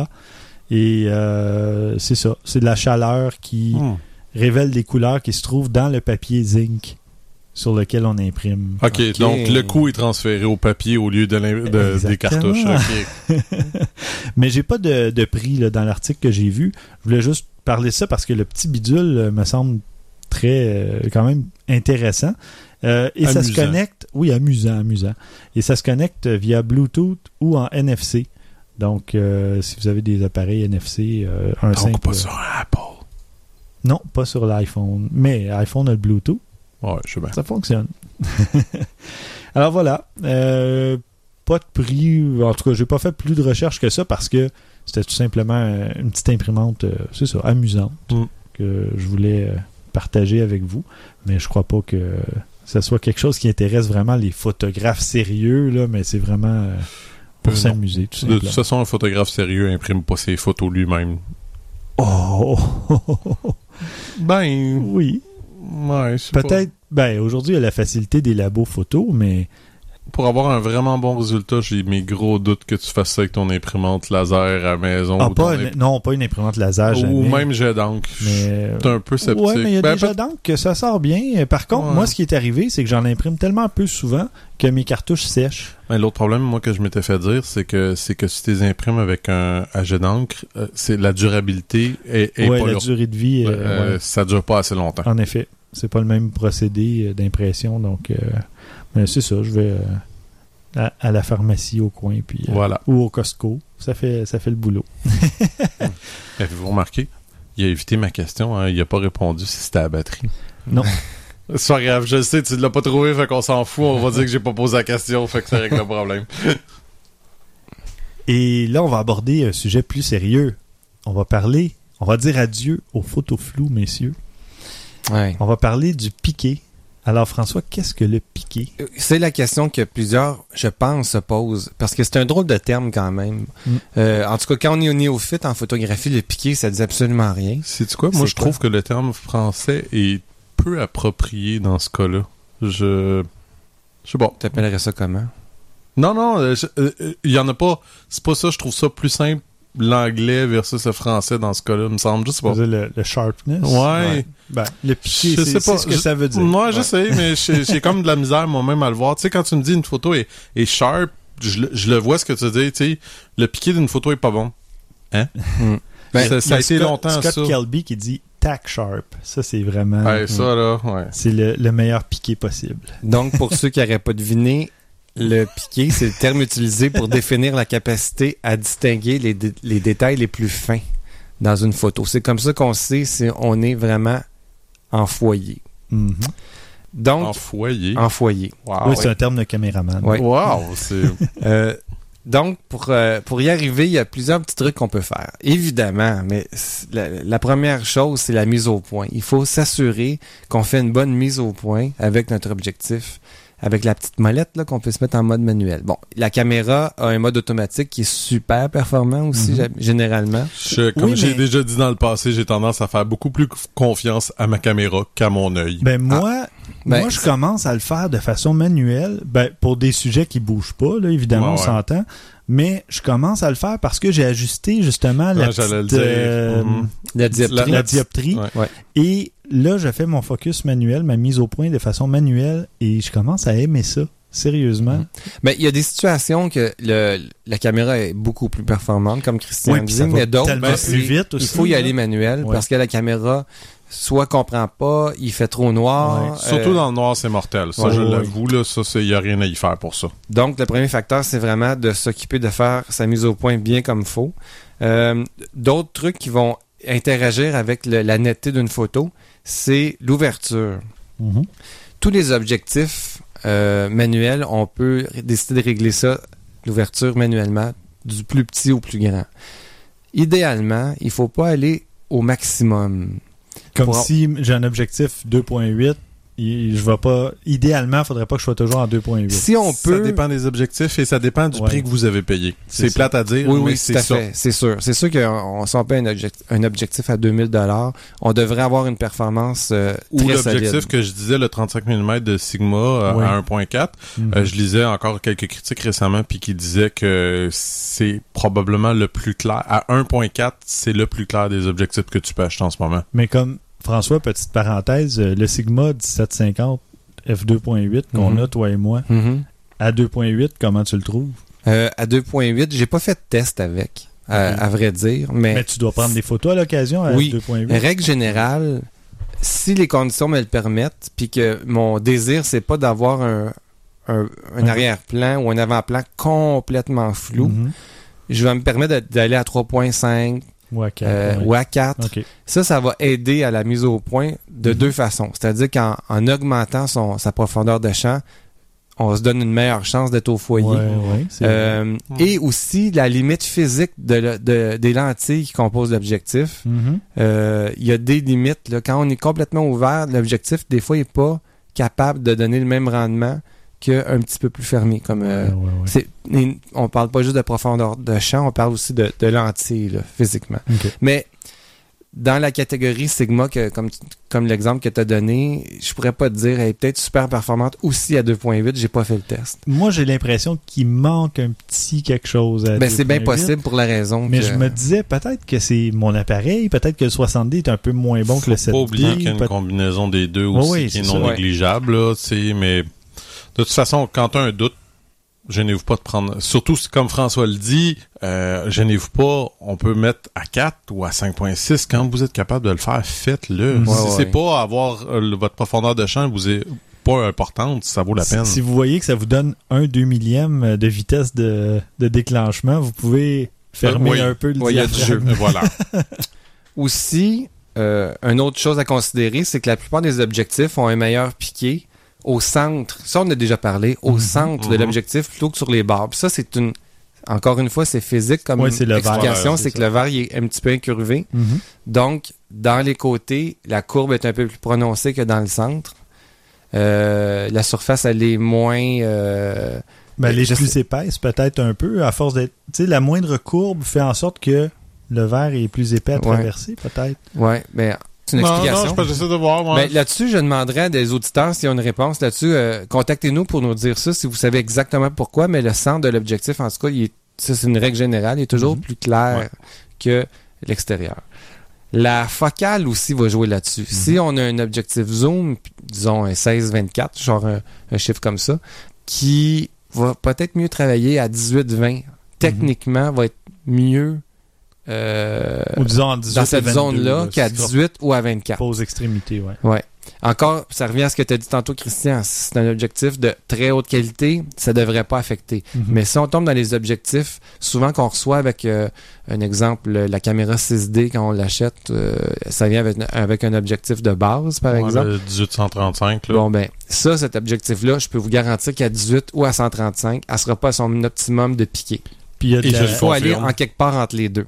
Et euh, c'est ça, c'est de la chaleur qui Hmm. Révèle des couleurs qui se trouvent dans le papier zinc sur lequel on imprime. OK, donc le coût est transféré au papier au lieu de, des cartouches. OK. Mais j'ai pas de, de prix là, dans l'article que j'ai vu. Je voulais juste parler de ça parce que le petit bidule euh, me semble très euh, quand même intéressant. Euh, et ça se connecte, oui, amusant, amusant. Et ça se connecte via Bluetooth ou en NFC. Donc, euh, si vous avez des appareils NFC, euh, un Donc, simple. pas sur Apple. Non, pas sur l'iPhone. Mais iPhone a le Bluetooth. Ouais, je sais bien. Ça fonctionne. Alors voilà. Euh, pas de prix. En tout cas, j'ai pas fait plus de recherches que ça parce que c'était tout simplement euh, une petite imprimante, euh, c'est ça, amusante Mm. que je voulais partager avec vous. Mais je crois pas que ça soit quelque chose qui intéresse vraiment les photographes sérieux, là, mais c'est vraiment euh, pour Euh, s'amuser, tout De toute façon, un photographe sérieux imprime pas ses photos lui-même. Oh! Ben, oui. ouais, Peut-être. Ben, aujourd'hui, il y a la facilité des labos photos, mais Pour avoir un vraiment bon résultat, j'ai mes gros doutes que tu fasses ça avec ton imprimante laser à la maison. Ah, ou, pas une- non, pas une imprimante laser. ou jamais. même jet d'encre. Mais, J'étais un peu sceptique. Ouais, mais il y a Ben, des peut- d'encre que ça sort bien. Par contre, Ouais. moi, ce qui est arrivé, c'est que j'en imprime tellement peu souvent que mes cartouches sèchent. Ben, L'autre problème, moi, que je m'étais fait dire, c'est que c'est que si tu les imprimes avec un à jet d'encre, euh, c'est la durabilité est, est ouais, pas la durée de vie, euh, Euh, ouais. Ça dure pas assez longtemps. en effet. C'est pas le même procédé euh, d'impression, donc... mais c'est ça, je vais euh, à, à la pharmacie au coin, puis... euh, Voilà. Ou au Costco. Ça fait, ça fait le boulot. Avez-vous remarqué? Il a évité ma question, hein, il a pas répondu si c'était à la batterie. Non. C'est pas grave, je le sais, tu l'as pas trouvé, fait qu'on s'en fout, on va dire que j'ai pas posé la question, fait que ça règle le problème. Et là, on va aborder un sujet plus sérieux. On va parler, on va dire adieu aux photos floues, messieurs. Ouais. On va parler du piqué Alors, François, qu'est-ce que le piqué? C'est la question que plusieurs, je pense, se posent. Parce que c'est un drôle de terme quand même. Mm. Euh, en tout cas, quand on est au néophyte en photographie, le piqué, ça dit absolument rien. C'est quoi? Moi, je trouve que le terme français est peu approprié dans ce cas-là. Je... Je sais pas. T'appellerais ça comment? Non, non, euh, euh, euh, il y en a pas. C'est pas ça. Je trouve ça plus simple l'anglais versus le français dans ce cas-là, me semble. Je sais pas. Le, le sharpness? Ouais. Ben, le piqué, Je c'est sais c'est pas. ce que Je- ça veut dire. Moi, je sais, mais j'ai comme de la misère moi-même à le voir. Tu sais, quand tu me dis une photo est, est sharp, je, le- je le vois ce que tu dis. Tu sais, le piqué d'une photo est pas bon. Hein? Ben, ça, ça a y été Scott- longtemps Scott ça. Kelby qui dit tack sharp. Ça, c'est vraiment. Ouais, ça là, ouais. C'est le, le meilleur piqué possible. Donc, pour ceux qui n'auraient pas deviné, le piqué, c'est le terme utilisé pour définir la capacité à distinguer les, dé- les détails les plus fins dans une photo. C'est comme ça qu'on sait si on est vraiment en foyer. Mhm. Donc, En foyer. en foyer. Wow. oui, c'est un terme de caméraman. Wow, c'est. Euh, donc, pour, euh, pour y arriver, il y a plusieurs petits trucs qu'on peut faire. Évidemment, mais la première chose, c'est la mise au point. Il faut s'assurer qu'on fait une bonne mise au point avec notre objectif, avec la petite molette là, qu'on peut se mettre en mode manuel. Bon, la caméra a un mode automatique qui est super performant aussi, Mhm. gé- généralement. Je- comme Oui, j'ai mais- déjà dit dans le passé, j'ai tendance à faire beaucoup plus confiance à ma caméra qu'à mon œil. Ben moi, Ben, moi je commence à le faire de façon manuelle, ben pour des sujets qui bougent pas, là, évidemment, Ouais, on ouais. s'entend. Mais je commence à le faire parce que j'ai ajusté justement la Ouais, j'allais le petite, dire. euh, Mhm. la dioptrie. la dioptrie. Ouais. Ouais. Et là, je fais mon focus manuel, ma mise au point de façon manuelle, et je commence à aimer ça. Sérieusement. Mhm. Ben, il y a des situations que le, la caméra est beaucoup plus performante, comme Christian Oui, dit, ça va mais d'autres, ben, plus vite il aussi, faut y là. aller manuel Ouais. parce que la caméra soit comprend pas, il fait trop noir. Ouais. Surtout euh, dans le noir, c'est mortel. Ça, ouais, je l'avoue, là, ça, il y a rien à y faire pour ça. Donc, le premier facteur, c'est vraiment de s'occuper de faire sa mise au point bien comme faut. Euh, D'autres trucs qui vont interagir avec le- la netteté d'une photo, c'est l'ouverture. Mhm. Tous les objectifs euh, manuels, on peut décider de régler ça, l'ouverture manuellement, du plus petit au plus grand. Idéalement, il faut pas aller au maximum. Comme Pour- si j'ai un objectif 2.8, il- je vais pas. Idéalement, il faudrait pas que je sois toujours en 2.8. Si on Ça peut... dépend des objectifs et ça dépend du Ouais. prix que vous avez payé. C'est plate à dire, Oui, mais oui, c'est tout à ça. fait. C'est sûr. C'est sûr qu'on si on paie un, object- un objectif à 2000 dollars, on devrait avoir une performance euh, Ou très l'objectif que je disais, le 35 mm de Sigma euh, Oui. à 1.4. Mhm. Euh, je lisais encore quelques critiques récemment puis qui disaient que c'est probablement le plus clair. À 1.4, c'est le plus clair des objectifs que tu peux acheter en ce moment. Mais comme François, petite parenthèse, euh, le Sigma 1750 f2.8 qu'on Mhm. a, toi et moi, Mhm. à 2.8, comment tu le trouves? Euh, à 2.8, j'ai pas fait de test avec, à vrai dire, mais, Mais tu dois prendre des photos à l'occasion à Oui. 2.8. règle générale, si les conditions me le permettent, puis que mon désir c'est pas d'avoir un, un, un Un- arrière-plan ou un avant-plan complètement flou, Mhm. je vais me permettre d'aller à 3.5 Ou à 4. euh, ouais. ou à 4. OK. Ça, ça va aider à la mise au point de Mhm. deux façons. C'est-à-dire qu'en en augmentant son, sa profondeur de champ, on se donne une meilleure chance d'être au foyer. Ouais, ouais, c'est- Euh, Et aussi la limite physique de- des lentilles qui composent l'objectif. Mhm. Euh, Il y a des limites. Là. Quand on est complètement ouvert, l'objectif, des fois, n'est pas capable de donner le même rendement qu'un petit peu plus fermé. Comme, euh, Ouais, ouais, ouais. on parle pas juste de profondeur de champ, on parle aussi de, de lentilles, là, physiquement. Mais dans la catégorie Sigma, que, comme, comme l'exemple que tu as donné, je pourrais pas te dire, elle est peut-être super performante aussi à 2.8, j'ai pas fait le test. Moi, j'ai l'impression qu'il manque un petit quelque chose à Ben, c'est bien 2.8. possible pour la raison Mais que- je me disais peut-être que c'est mon appareil, peut-être que le 60D est un peu moins bon que le Faut pas oublier 7D. qu'il y a une combinaison des deux Ouais, aussi oui, qui est c'est non ça. négligeable, là, sais, mais de toute façon, quand tu as un doute, gênez-vous pas de prendre. Surtout si, comme François le dit, euh, gênez-vous pas, on peut mettre à 4 ou à 5.6. Quand vous êtes capable de le faire, faites-le. Ouais, si ouais. c'est pas avoir euh, votre profondeur de champ vous est pas importante, ça vaut la Si- peine. Si vous voyez que ça vous donne un 2 millième de vitesse de, de déclenchement, vous pouvez fermer Euh, oui. un peu le Ouais, il y a du diaphragme. Euh, voilà. Aussi, euh, une autre chose à considérer, c'est que la plupart des objectifs ont un meilleur piqué au centre. Ça, on a déjà parlé, au Mhm. centre de Mhm. l'objectif plutôt que sur les barres. Puis ça, c'est une. Encore une fois, c'est physique comme Ouais, explication, c'est que le verre est un petit peu incurvé. Mhm. Donc, dans les côtés, la courbe est un peu plus prononcée que dans le centre. Euh, la surface, elle est moins... euh, Ben, les Je plus sais- épaisses, peut-être un peu, à force d'être. Tu sais, la moindre courbe fait en sorte que le verre est plus épais à Ouais. traverser, peut-être. ouais, ben, c'est une non, explication. non, je pense que j'essaie de voir. moi. Ben, là-dessus, je demanderais à des auditeurs s'ils ont une réponse là-dessus. euh, Contactez-nous pour nous dire ça si vous savez exactement pourquoi, mais le centre de l'objectif, en tout cas, il est, ça, c'est une règle générale, il est toujours Mhm. plus clair Ouais. que l'extérieur. La focale aussi va jouer là-dessus. Si on a un objectif zoom, disons un 16-24, genre un, un chiffre comme ça, qui va peut-être mieux travailler à 18-20, techniquement va être mieux euh, Ou disons en 18 dans et cette 22, zone-là là, qu'à c'est 18 ou à 24. Pause extrémité, ouais. Encore, ça revient à ce que tu as dit tantôt, Christian. Si c'est un objectif de très haute qualité, ça devrait pas affecter. Mhm. Mais si on tombe dans les objectifs, souvent qu'on reçoit avec euh, un exemple, le- la caméra 6D quand on l'achète, euh, ça vient avec, avec un objectif de base, par Ouais, exemple. le 1835, là. Bon ben, ça, cet objectif-là, je peux vous garantir qu'à 18 ou à 135, elle sera pas à son optimum de piqué. Puis il y a de Et la- je Il faut aller en quelque part entre les deux.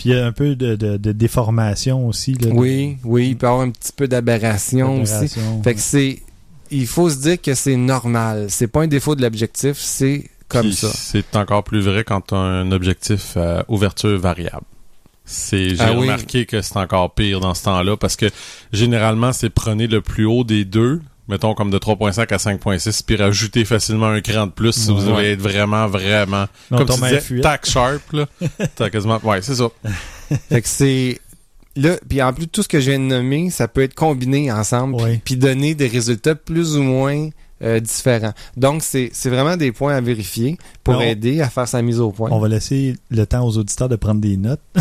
Puis il y a un peu de, de- de déformation aussi. Là, Oui, oui, il peut y avoir un petit peu d'aberration aussi. Fait que c'est, il faut se dire que c'est normal. C'est pas un défaut de l'objectif, c'est comme Puis ça. C'est encore plus vrai quand tu as un objectif à ouverture variable. C'est, j'ai Ah oui. remarqué que c'est encore pire dans ce temps-là parce que généralement, c'est prenez le plus haut des deux, mettons comme de 3.5 à 5.6, puis rajoutez facilement un cran de plus si vous voulez être vraiment, vraiment, Non, comme tu disais, tac sharp, là. T'as quasiment, ouais, c'est ça. Fait que c'est là, puis en plus tout ce que je viens de nommer, ça peut être combiné ensemble, puis- donner des résultats plus ou moins euh, différents. Donc c'est c'est vraiment des points à vérifier pour Non. aider à faire sa mise au point. On va laisser le temps aux auditeurs de prendre des notes.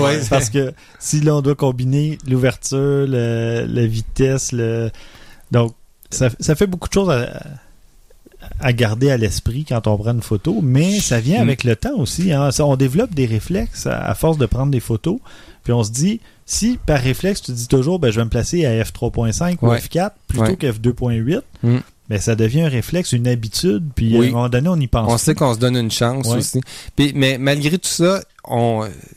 Ouais. Parce que si là, on doit combiner l'ouverture, la vitesse, le... donc ça, ça fait beaucoup de choses à, à garder à l'esprit quand on prend une photo, mais ça vient avec le temps aussi. hein. Ça, on développe des réflexes à, à force de prendre des photos, puis on se dit, si par réflexe tu dis toujours, ben, je vais me placer à f3.5 ou Ouais. f4 plutôt Ouais. que f2.8, Mm. ben, ça devient un réflexe, une habitude, puis Oui. à un moment donné, on y pense. On sait qu'on se donne une chance Ouais. aussi. Puis, mais malgré tout ça,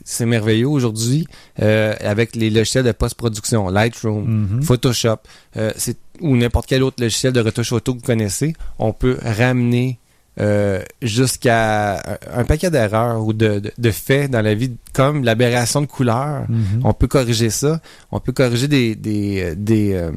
c'est merveilleux aujourd'hui euh, avec les logiciels de post-production, Lightroom, Mhm. Photoshop, euh, ou n'importe quel autre logiciel de retouche photo que vous connaissez, on peut ramener euh, jusqu'à un- un paquet d'erreurs ou de, de, de faits dans la vie, comme l'aberration de couleur. Mhm. On peut corriger ça. On peut corriger des des, des euh,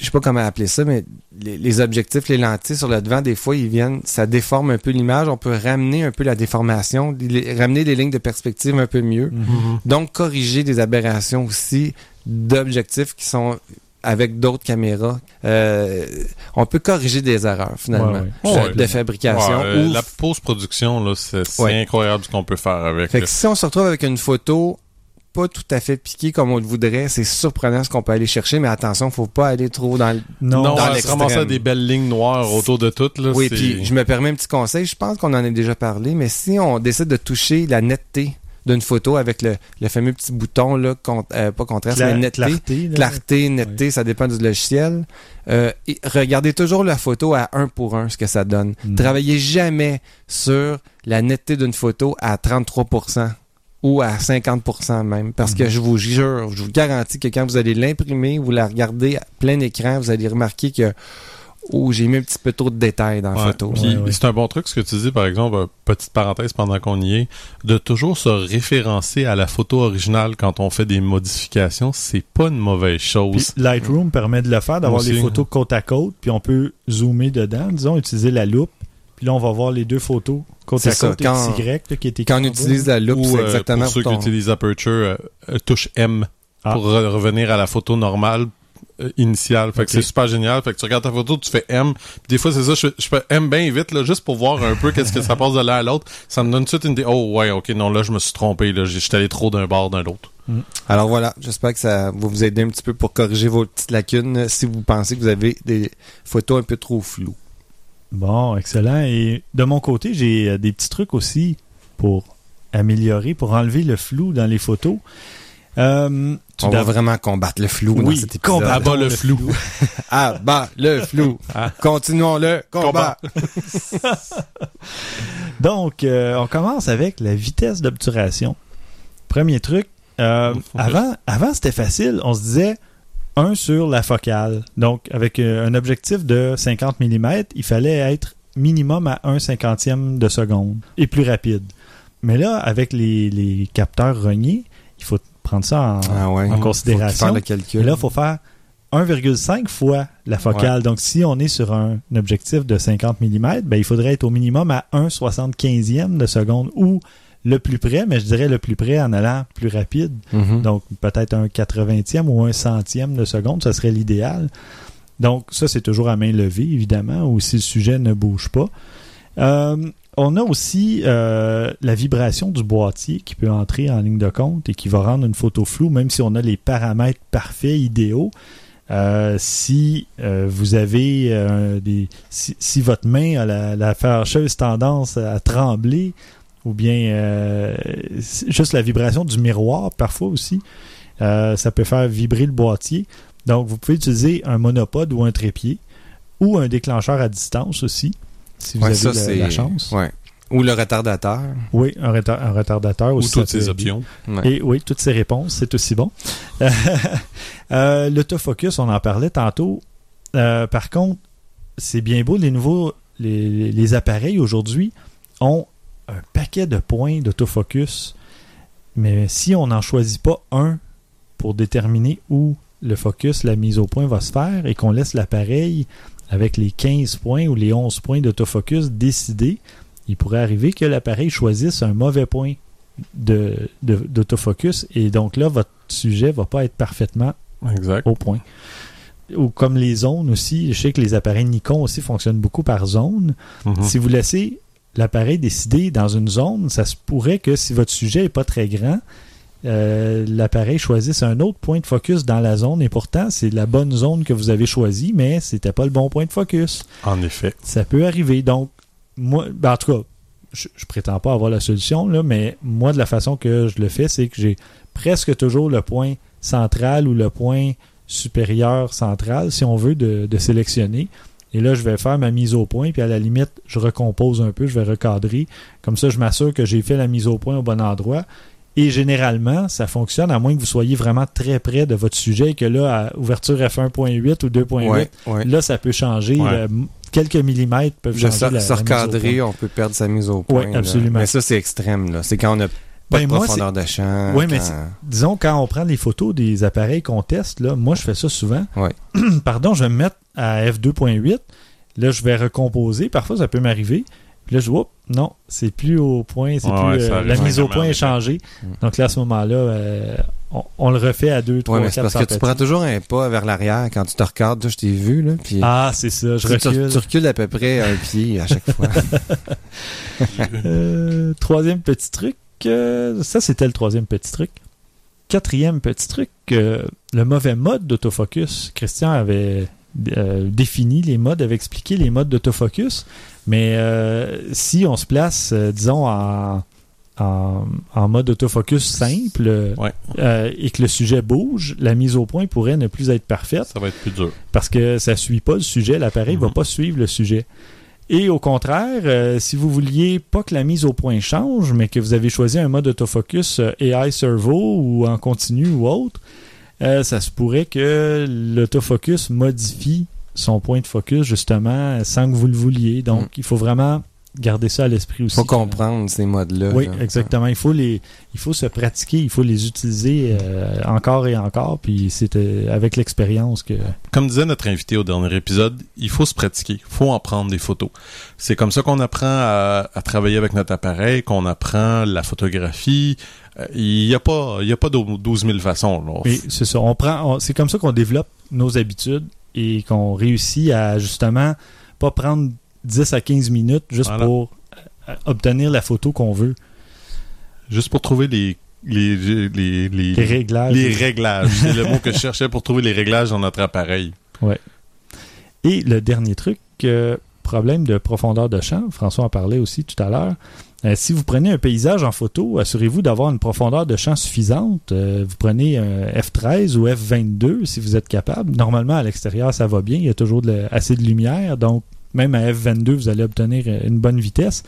je sais pas comment appeler ça, mais les, les objectifs, les lentilles sur le devant, des fois, ils viennent, ça déforme un peu l'image. On peut ramener un peu la déformation, les- ramener les lignes de perspective un peu mieux. Mhm. Donc, corriger des aberrations aussi d'objectifs qui sont avec d'autres caméras. Euh, on peut corriger des erreurs, finalement, Ouais, ouais. de- fabrication. Ouais, euh, la post-production, là, c'est, c'est Ouais. incroyable ce qu'on peut faire avec. Fait que si on se retrouve avec une photo pas tout à fait piquée comme on le voudrait, c'est surprenant ce qu'on peut aller chercher, mais attention, faut pas aller trop dans le... Non, non, dans se ramasser à des belles lignes noires autour de toutes, là. Oui, puis je me permets un petit conseil, je pense qu'on en a déjà parlé, mais si on décide de toucher la netteté d'une photo avec le, le fameux petit bouton, là, con- euh, pas contraste, Cla- mais netteté, clarté, là. clarté, netteté, ça dépend du logiciel. Euh, et regardez toujours la photo à 1 pour 1, ce que ça donne. Mhm. Travaillez jamais sur la netteté d'une photo à 33% ou à 50% même. Parce que Mhm. je vous jure, je vous garantis que quand vous allez l'imprimer, vous la regardez à plein écran, vous allez remarquer que oh, j'ai mis un petit peu trop de détails dans la Ouais, photo. Puis Ouais, ouais. c'est un bon truc ce que tu dis, par exemple, euh, petite parenthèse pendant qu'on y est, de toujours se référencer à la photo originale quand on fait des modifications, c'est pas une mauvaise Puis chose. Lightroom permet de le faire, d'avoir les photos côte à côte, puis on peut zoomer dedans, disons, utiliser la loupe, puis là on va voir les deux photos côte C'est à ça, côte quand- XY là, qui écrit Quand on utilise la loupe, Ou c'est euh, exactement pour ceux qui utilisent Aperture, euh, euh, touche M Ah. pour re- revenir à la photo normale initiale. Fait que c'est super génial. Fait que tu regardes ta photo, tu fais M. Des fois, c'est ça, je, fais- je fais M bien vite, là, juste pour voir un peu qu'est-ce que ça passe de l'un à l'autre. Ça me donne tout de suite une idée. Oh, ouais, ok, non, là, je me suis trompé, là, j'ai- j'étais allé trop d'un bord d'un l'autre. Alors voilà, j'espère que ça va vous aider un petit peu pour corriger vos petites lacunes si vous pensez que vous avez des photos un peu trop floues. Bon, excellent. Et de mon côté, j'ai euh, des petits trucs aussi pour améliorer, pour enlever le flou dans les photos. Euh, On va vraiment combattre le flou dans Oui, cet épisode. combattre Abat le le flou. Ah, bah, le flou. Continuons le combat. Donc, euh, on commence avec la vitesse d'obturation. Premier truc, euh, avant, avant c'était facile. On se disait, un sur la focale. Donc, avec euh, un objectif de 50 mm, il fallait être minimum à 1 cinquantième de seconde et plus rapide. Mais là, avec les, les capteurs rognés, il faut prendre ça en, Ah ouais. en Faut considération. faire le Et là, il faut faire 1,5 fois la focale. Donc, si on est sur un, un objectif de 50 mm, ben, il faudrait être au minimum à 1 75e de seconde ou le plus près, mais je dirais le plus près en allant plus rapide. Mhm. Donc, peut-être un 80e ou un centième de seconde, ça serait l'idéal. Donc, ça, c'est toujours à main levée, évidemment, ou si le sujet ne bouge pas. Euh, on a aussi euh, la vibration du boîtier qui peut entrer en ligne de compte et qui va rendre une photo floue, même si on a les paramètres parfaits, idéaux. Euh, si euh, vous avez euh, des si, si votre main a la, la fâcheuse tendance à trembler ou bien euh, juste la vibration du miroir parfois aussi euh, ça peut faire vibrer le boîtier donc vous pouvez utiliser un monopode ou un trépied ou un déclencheur à distance aussi si vous Ouais, avez ça, la- c'est- la, chance Ouais. Ou le retardateur. oui un, retar- un retardateur Ou aussi toutes ça ces options. Ouais. Et oui, toutes ces réponses, c'est aussi bon. euh, L'autofocus, on en parlait tantôt. Euh, par contre, c'est bien beau, les nouveaux, les, les appareils aujourd'hui ont un paquet de points d'autofocus, mais si on n'en choisit pas un pour déterminer où le focus, la mise au point va se faire et qu'on laisse l'appareil avec les 15 points ou les 11 points d'autofocus décider, il pourrait arriver que l'appareil choisisse un mauvais point de- de- d'autofocus et donc là, votre sujet va pas être parfaitement Exact. au point. Ou comme les zones aussi, je sais que les appareils Nikon aussi fonctionnent beaucoup par zone. Mhm. Si vous laissez l'appareil décider dans une zone, ça se pourrait que si votre sujet est pas très grand, euh, l'appareil choisisse un autre point de focus dans la zone et pourtant c'est la bonne zone que vous avez choisie, mais c'était pas le bon point de focus. En effet. Ça peut arriver. Donc, moi, ben, en tout cas, je, je prétends pas avoir la solution, là, mais moi, de la façon que je le fais, c'est que j'ai presque toujours le point central ou le point supérieur central, si on veut, de, de sélectionner. Et là, je vais faire ma mise au point, puis à la limite, je recompose un peu, je vais recadrer. Comme ça, je m'assure que j'ai fait la mise au point au bon endroit. Et généralement, ça fonctionne à moins que vous soyez vraiment très près de votre sujet et que là, à ouverture F1.8 ou 2.8, Ouais, ouais. Là, ça peut changer. Ouais. m- quelques millimètres peuvent De changer. se, la- au recadrer, on peut perdre sa mise au point. Là. absolument. Mais ça, c'est extrême. là. C'est quand on n'a pas Ben, de moi, profondeur de champ. Ouais, mais quand- Disons, quand on prend les photos des appareils qu'on teste, là, moi, je fais ça souvent. Ouais. Pardon, je vais me mettre à f2.8. Là, je vais recomposer. Parfois, ça peut m'arriver. Puis là, je vois, non, c'est plus au point. C'est Ouais, plus, euh, la mise au point est changée. Mm. Donc là, à ce moment-là, euh, on, on le refait à 2, 3, Ouais, mais c'est 4 parce que tu prends toujours un pas vers l'arrière quand tu te regardes. Je t'ai vu, là. Puis Ah, c'est ça, je tu, tu- recule. tu recules à peu près un pied à chaque fois. Euh, troisième petit truc. Euh, ça, c'était le troisième petit truc. Quatrième petit truc, euh, le mauvais mode d'autofocus. Christian avait euh, défini les modes, avait expliqué les modes d'autofocus. Mais euh, si on se place, euh, disons, en, en, en mode autofocus simple Ouais. euh, et que le sujet bouge, la mise au point pourrait ne plus être parfaite Ça va être plus dur. parce que ça suit pas le sujet, l'appareil va Mhm. pas suivre le sujet. Et au contraire, euh, si vous vouliez pas que la mise au point change, mais que vous avez choisi un mode autofocus euh, AI Servo ou en continu ou autre, euh, ça se pourrait que l'autofocus modifie son point de focus justement sans que vous le vouliez. Donc, Mhm. il faut vraiment garder ça à l'esprit aussi. faut comprendre ces modes-là. Oui, exactement. Il faut les, il faut se pratiquer, il faut les utiliser euh, encore et encore. Puis c'est euh, avec l'expérience que. Comme disait notre invité au dernier épisode, il faut se pratiquer, il faut en prendre des photos. C'est comme ça qu'on apprend à, à travailler avec notre appareil, qu'on apprend la photographie. Euh, Il n'y a pas, il y a pas d'au- 12 000 façons. c'est ça. On prend, on- c'est comme ça qu'on développe nos habitudes et qu'on réussit à justement pas prendre 10 à 15 minutes juste Voilà. pour euh, obtenir la photo qu'on veut. Juste pour trouver les les les les, réglages. les réglages. C'est le mot que je cherchais pour trouver les réglages dans notre appareil. Et le dernier truc, euh, problème de profondeur de champ. François en parlait aussi tout à l'heure. Euh, si vous prenez un paysage en photo, assurez-vous d'avoir une profondeur de champ suffisante. Euh, vous prenez un F13 ou F22 si vous êtes capable. Normalement, à l'extérieur, ça va bien. Il y a toujours de assez de lumière. Donc, même à F22, vous allez obtenir euh, une bonne vitesse.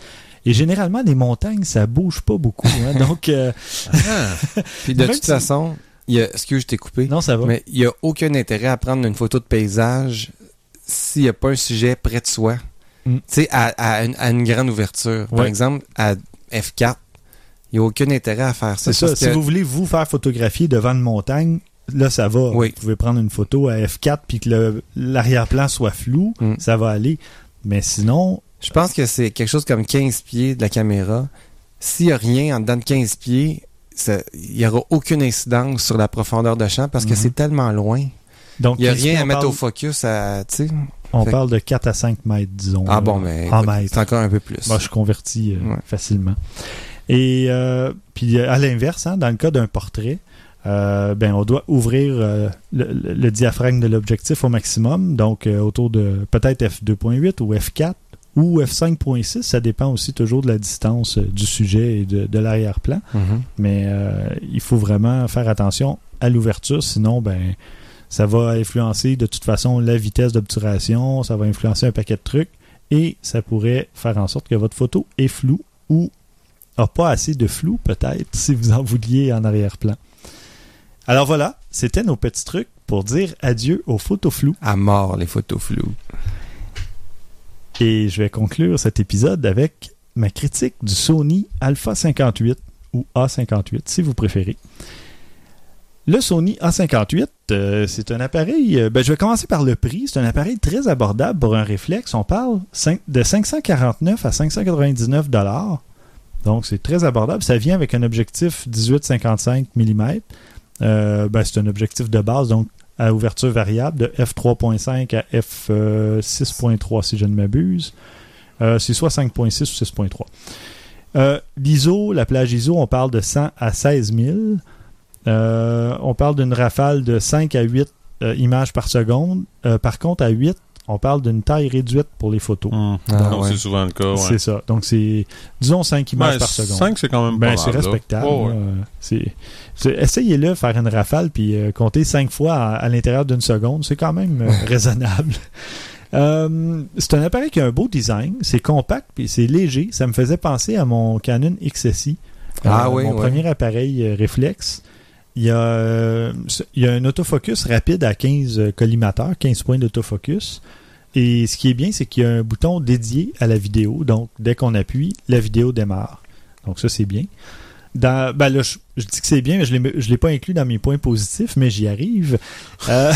Et généralement, les montagnes, ça bouge pas beaucoup. hein. donc, euh, Puis de toute si- façon, il y a, excuse, je t'ai coupé. Non, ça va. Mais il y a aucun intérêt à prendre une photo de paysage s'il n'y a pas un sujet près de soi. Mm. Tu sais, à, à une, à une grande ouverture. Par exemple, à F4, il n'y a aucun intérêt à faire ça. C'est ça. Si que- vous voulez vous faire photographier devant une montagne, là, ça va. Oui. Vous pouvez prendre une photo à F4 puis que l'arrière-plan soit flou, Mm. ça va aller. Mais sinon, Je pense que c'est quelque chose comme 15 pieds de la caméra. S'il n'y a rien en dedans de 15 pieds, il n'y aura aucune incidence sur la profondeur de champ parce que Mhm. c'est tellement loin. donc Il n'y a 15 pieds, rien à mettre parle, au focus à, tu sais. On Fait- parle de 4 à 5 mètres, disons. Ah là, bon, mais c'est encore un peu plus. Moi, je convertis euh, Ouais. facilement. Et euh, puis à l'inverse, hein, dans le cas d'un portrait, euh, ben on doit ouvrir euh, le, diaphragme de l'objectif au maximum, donc euh, autour de peut-être f2.8 ou f4 ou f5.6, ça dépend aussi toujours de la distance du sujet et de, de l'arrière-plan. Mhm. Mais il faut vraiment faire attention à l'ouverture, sinon ben ça va influencer de toute façon la vitesse d'obturation, ça va influencer un paquet de trucs et ça pourrait faire en sorte que votre photo est floue ou a pas assez de flou peut-être si vous en vouliez en arrière-plan. Alors voilà, c'était nos petits trucs pour dire adieu aux photos floues À mort, les photos floues. et je vais conclure cet épisode avec ma critique du Sony Alpha 58 ou A58 si vous préférez. Le Sony A58, euh, c'est un appareil. euh, ben, je vais commencer par le prix. C'est un appareil très abordable pour un réflexe. On parle de 549 à 599 dollars. Donc, c'est très abordable. Ça vient avec un objectif 18-55 mm. Euh, ben, c'est un objectif de base, donc à ouverture variable de f3.5 à f6.3 si je ne m'abuse. Euh, c'est soit 5.6 ou 6.3. Euh, L'ISO, la plage ISO, on parle de 100 à 16 000. Euh, on parle d'une rafale de 5 à 8 euh, images par seconde. Euh, par contre, à 8, on parle d'une taille réduite pour les photos. Hum. Ah, Donc, ouais. c'est souvent le cas, ouais. C'est ça. Donc, c'est, disons, 5 images Ben, par seconde. 5, c'est quand même Ben, pas c'est respectable. Ouais. C'est- Essayez-le, faire une rafale, puis euh, compter cinq fois à, à l'intérieur d'une seconde. C'est quand même euh, raisonnable. Euh, c'est un appareil qui a un beau design. C'est compact, puis c'est léger. Ça me faisait penser à mon Canon XSI. Ah Euh, oui, Mon ouais. premier appareil euh, réflexe. Il y, a, euh, il y a un autofocus rapide à 15 collimateurs, 15 points d'autofocus. Et ce qui est bien, c'est qu'il y a un bouton dédié à la vidéo. Donc, dès qu'on appuie, la vidéo démarre. Donc, ça, c'est bien. Dans, ben là, je, je dis que c'est bien, mais je ne l'ai pas inclus dans mes points positifs, mais j'y arrive. Euh,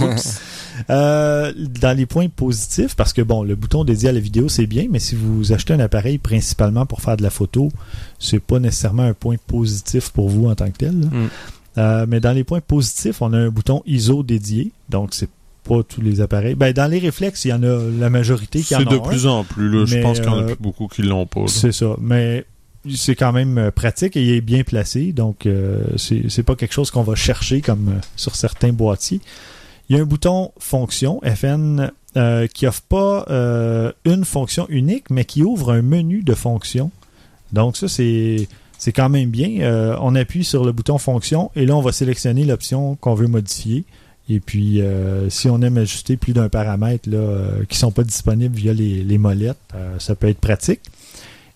euh, dans les points positifs, parce que bon, le bouton dédié à la vidéo, c'est bien, mais si vous achetez un appareil principalement pour faire de la photo, c'est pas nécessairement un point positif pour vous en tant que tel. Mm. Euh, mais dans les points positifs, on a un bouton ISO dédié, donc c'est pas tous les appareils. Ben, dans les réflexes, il y en a la majorité qui en C'est de ont un. plus en plus, là. Je pense qu'il y en a plus beaucoup qui l'ont pas. C'est ça. Mais c'est quand même euh, pratique et il est bien placé. Donc, euh, c'est pas quelque chose qu'on va chercher comme euh, sur certains boîtiers. Il y a un bouton fonction FN euh, qui offre pas une fonction unique, mais qui ouvre un menu de fonctions. Donc, ça, c'est. C'est quand même bien. On appuie sur le bouton fonction et là, on va sélectionner l'option qu'on veut modifier. Et puis, si on aime ajuster plus d'un paramètre là, qui sont pas disponibles via les, les molettes, ça peut être pratique.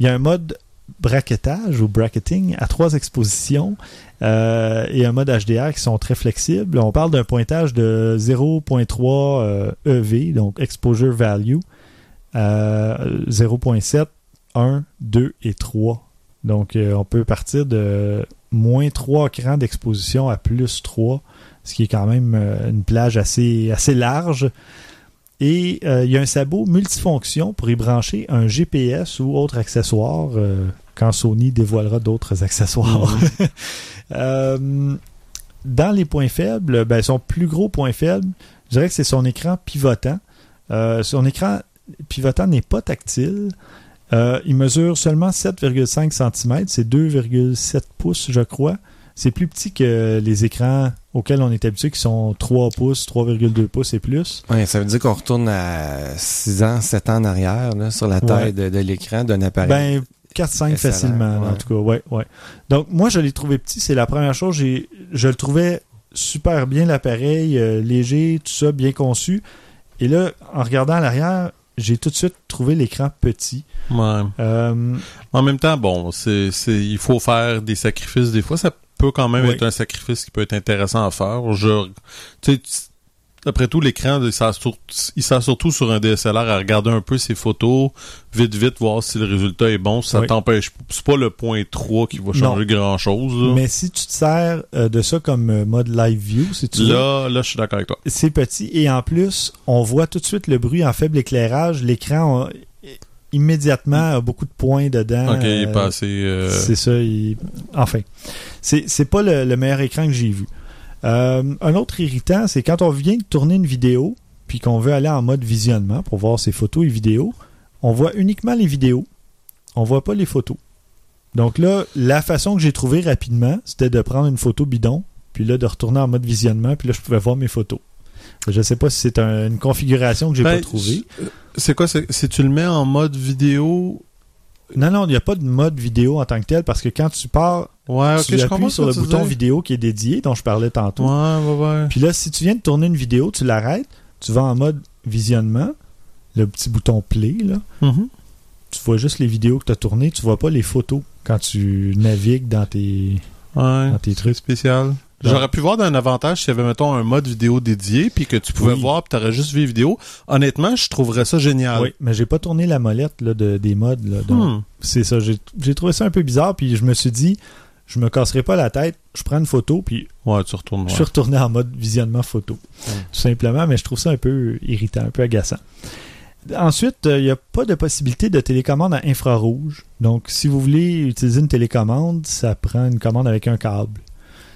Il y a un mode bracketage ou bracketing à trois expositions euh, et un mode HDR qui sont très flexibles. On parle d'un pointage de 0.3 euh, EV, donc Exposure Value, euh, 0.7, 1, 2 et 3. Donc, euh, on peut partir de moins 3 crans d'exposition à plus 3, ce qui est quand même une plage assez large. Et euh, il y a un sabot multifonction pour y brancher un GPS ou autre accessoire euh, quand Sony dévoilera d'autres accessoires. Euh, dans les points faibles, ben, son plus gros point faible, je dirais que c'est son écran pivotant. Son écran pivotant n'est pas tactile. Il mesure seulement 7,5 cm, c'est 2,7 pouces, je crois. C'est plus petit que les écrans auxquels on est habitué, qui sont 3 pouces, 3,2 pouces et plus. Ouais, ça veut dire qu'on retourne à 6 ans, 7 ans en arrière, là, sur la taille Ouais. de, de l'écran d'un appareil. Ben, 4-5 SLR, facilement, ouais. en tout cas. Ouais, ouais. Donc, moi, je l'ai trouvé petit. C'est la première chose. J'ai, je le trouvais super bien, l'appareil, euh, léger, tout ça, bien conçu. Et là, en regardant à l'arrière, j'ai tout de suite trouvé l'écran petit. Ouais. Euh, En même temps, bon, c'est, c'est, il faut faire des sacrifices des fois. Ça peut quand même Oui. être un sacrifice qui peut être intéressant à faire. Je, après tout, l'écran, il sert, sur- il sert surtout sur un DSLR à regarder un peu ses photos, vite, vite, voir si le résultat est bon. Ça Oui. t'empêche, c'est pas le point 3 qui va changer grand chose. Mais si tu te sers euh, de ça comme euh, mode live view, si tu veux, Là, là, je suis d'accord avec toi. c'est petit et en plus, on voit tout de suite le bruit en faible éclairage. L'écran a- immédiatement a beaucoup de points dedans. Ok, il est Euh, pas assez, euh, C'est ça. il- Enfin, c'est c'est pas le, le meilleur écran que j'ai vu. Euh, un autre irritant, c'est quand on vient de tourner une vidéo, puis qu'on veut aller en mode visionnement pour voir ses photos et vidéos, on voit uniquement les vidéos, on voit pas les photos. Donc là, la façon que j'ai trouvé rapidement, c'était de prendre une photo bidon, puis là de retourner en mode visionnement, puis là je pouvais voir mes photos. Je sais pas si c'est un- une configuration que j'ai Ben, pas trouvée. C'est quoi, si tu le mets en mode vidéo, Non, non, il n'y a pas de mode vidéo en tant que tel parce que quand tu pars, ouais, tu appuies sur le bouton dis. vidéo qui est dédié, dont je parlais tantôt. Ouais, ouais, ouais. Puis là, si tu viens de tourner une vidéo, tu l'arrêtes, tu vas en mode visionnement, le petit bouton play, là, Mhm. tu vois juste les vidéos que tu as tournées, tu vois pas les photos quand tu navigues dans tes, dans tes Truc trucs. spécial. J'aurais pu voir d'un avantage s'il y avait, mettons, un mode vidéo dédié, puis que tu pouvais Oui. voir, puis t'aurais juste vu les vidéos. Honnêtement, je trouverais ça génial. Oui, mais j'ai pas tourné la molette là, de, des modes. Là, donc, Hmm. C'est ça, j'ai j'ai trouvé ça un peu bizarre, puis je me suis dit, je me casserai pas la tête, je prends une photo, puis Ouais, tu retournes Je suis retourné en mode visionnement photo. Ouais. Tout simplement, mais je trouve ça un peu irritant, un peu agaçant. Ensuite, euh, il n'y a pas de possibilité de télécommande à infrarouge. Donc, si vous voulez utiliser une télécommande, ça prend une commande avec un câble.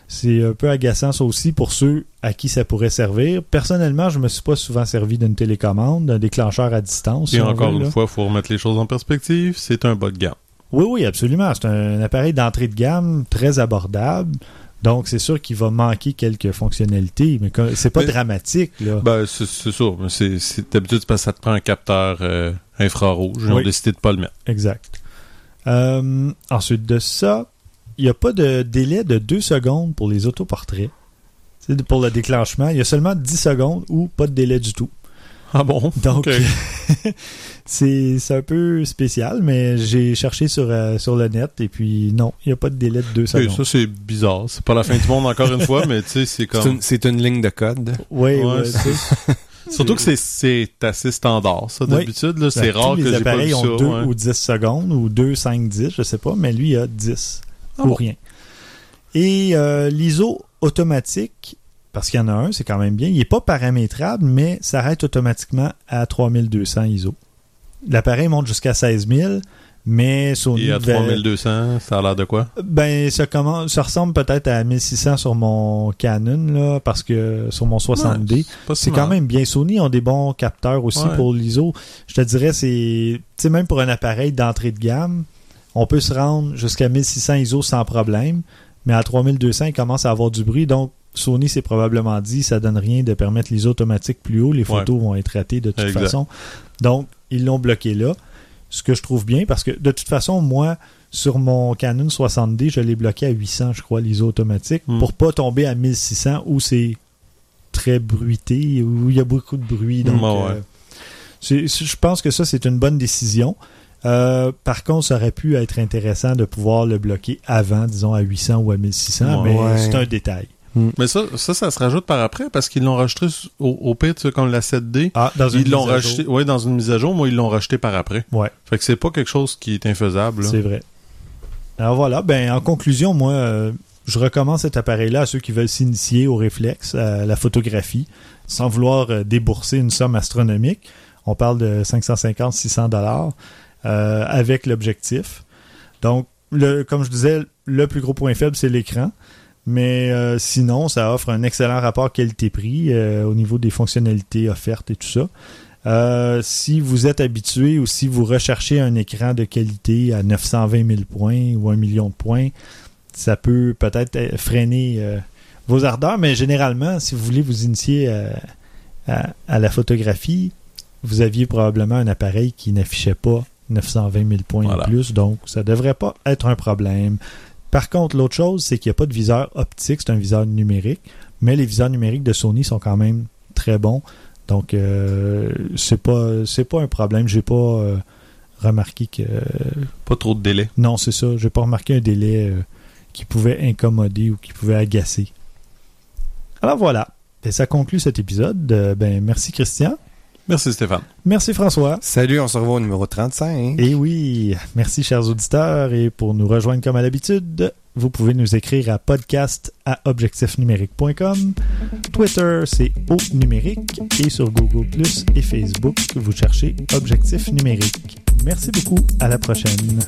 C'est un peu agaçant ça aussi pour ceux à qui ça pourrait servir. Personnellement, je me suis pas souvent servi d'une télécommande, d'un déclencheur à distance. Et si encore veut, une là. fois, il faut remettre les choses en perspective. C'est un bas de gamme. Oui, oui, absolument. C'est un appareil d'entrée de gamme très abordable. Donc, c'est sûr qu'il va manquer quelques fonctionnalités, mais c'est pas Mais- dramatique. Là. Ben, c'est c'est- D'habitude, c'est parce que ça te prend un capteur euh, infrarouge. Ils ont décidé de pas le mettre. Exact. Euh, ensuite de ça, il n'y a pas de délai de 2 secondes pour les autoportraits. C'est pour le déclenchement. Il y a seulement 10 secondes ou pas de délai du tout. Ah bon? Donc, Ok. c'est c'est un peu spécial, mais j'ai cherché sur, euh, sur le net et puis non, il n'y a pas de délai de 2 Et secondes. ça, c'est bizarre. C'est pas la fin du monde encore une fois, mais tu sais, c'est comme... une, c'est une ligne de code. Oui, Ouais, ouais, Surtout que c'est- c'est assez standard, ça, Oui. d'habitude. là. C'est Ben, rare tous que les j'ai pas ont ça. 2 ouais. ou 10 secondes ou 2, 5, 10, je sais pas, mais lui il a 10 Ah ou bon. rien. Et euh, l'ISO automatique, parce qu'il y en a un, c'est quand même bien, il n'est pas paramétrable, mais s'arrête automatiquement à 3200 ISO. L'appareil monte jusqu'à 16 000, mais Sony... Et à devait- 3200, ça a l'air de quoi? Ben, ça, commence, ça ressemble peut-être à 1600 sur mon Canon, là, parce que sur mon 60D, Pas si c'est quand même bien. Sony ont des bons capteurs aussi Ouais. pour l'ISO. Je te dirais, c'est, tu sais, même pour un appareil d'entrée de gamme, on peut se rendre jusqu'à 1600 ISO sans problème, mais à 3200, il commence à avoir du bruit. Donc, Sony s'est probablement dit, ça donne rien de permettre l'ISO automatique plus haut. Les photos vont être ratées de toute Exact. façon. Donc, ils l'ont bloqué là. Ce que je trouve bien, parce que de toute façon, moi, sur mon Canon 60D, je l'ai bloqué à 800, je crois, l'ISO automatique, Hmm. pour pas tomber à 1600 où c'est très bruité, où il y a beaucoup de bruit. Donc, ouais. euh, je pense que ça, c'est une bonne décision. Euh, par contre, ça aurait pu être intéressant de pouvoir le bloquer avant, disons, à 800 ou à 1600, Ouais. mais Ouais. c'est un détail. Mais ça, ça, ça se rajoute par après parce qu'ils l'ont rajouté au, au pire, tu sais, comme la 7D. Ah, dans une Ils l'ont mise à rajouté, jour. ouais, dans une mise à jour, moi, ils l'ont rajouté par après. Ouais. Fait que c'est pas quelque chose qui est infaisable. C'est vrai. Alors voilà, ben en conclusion, moi, euh, je recommande cet appareil-là à ceux qui veulent s'initier au réflexe, à la photographie, sans vouloir euh, débourser une somme astronomique. On parle de 550-600 dollars euh, avec l'objectif. Donc, comme je disais, le plus gros point faible, c'est l'écran. Mais euh, sinon, ça offre un excellent rapport qualité-prix euh, au niveau des fonctionnalités offertes et tout ça. Si vous êtes habitué ou si vous recherchez un écran de qualité à 920 000 points ou un million de points, ça peut peut-être freiner vos ardeurs, mais généralement, si vous voulez vous initier à la photographie, vous aviez probablement un appareil qui n'affichait pas 920 000 points Voilà. en plus, donc ça devrait pas être un problème. Par contre, l'autre chose, c'est qu'il n'y a pas de viseur optique, c'est un viseur numérique, mais les viseurs numériques de Sony sont quand même très bons. Donc, euh, c'est pas c'est pas un problème. J'ai pas euh, remarqué que Pas trop de délai. non, c'est ça. J'ai pas remarqué un délai euh, qui pouvaient incommoder ou qui pouvaient agacer. Alors voilà. Et ça conclut cet épisode. Euh, ben, merci Christian. Merci Stéphane. Merci François. Salut, on se revoit au numéro 35. Et oui, merci chers auditeurs. Et pour nous rejoindre comme à l'habitude, vous pouvez nous écrire à podcast à objectifnumérique.com. Twitter, c'est au numérique. Et sur Google Plus et Facebook, vous cherchez Objectif numérique. Merci beaucoup. À la prochaine.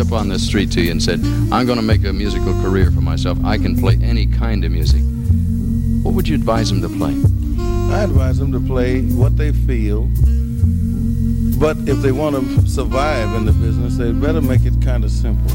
Up on the street to you and said, I'm going to make a musical career for myself, I can play any kind of music, what would you advise them to play? I advise them to play what they feel. But if they want to survive in the business, they better make it kind of simple.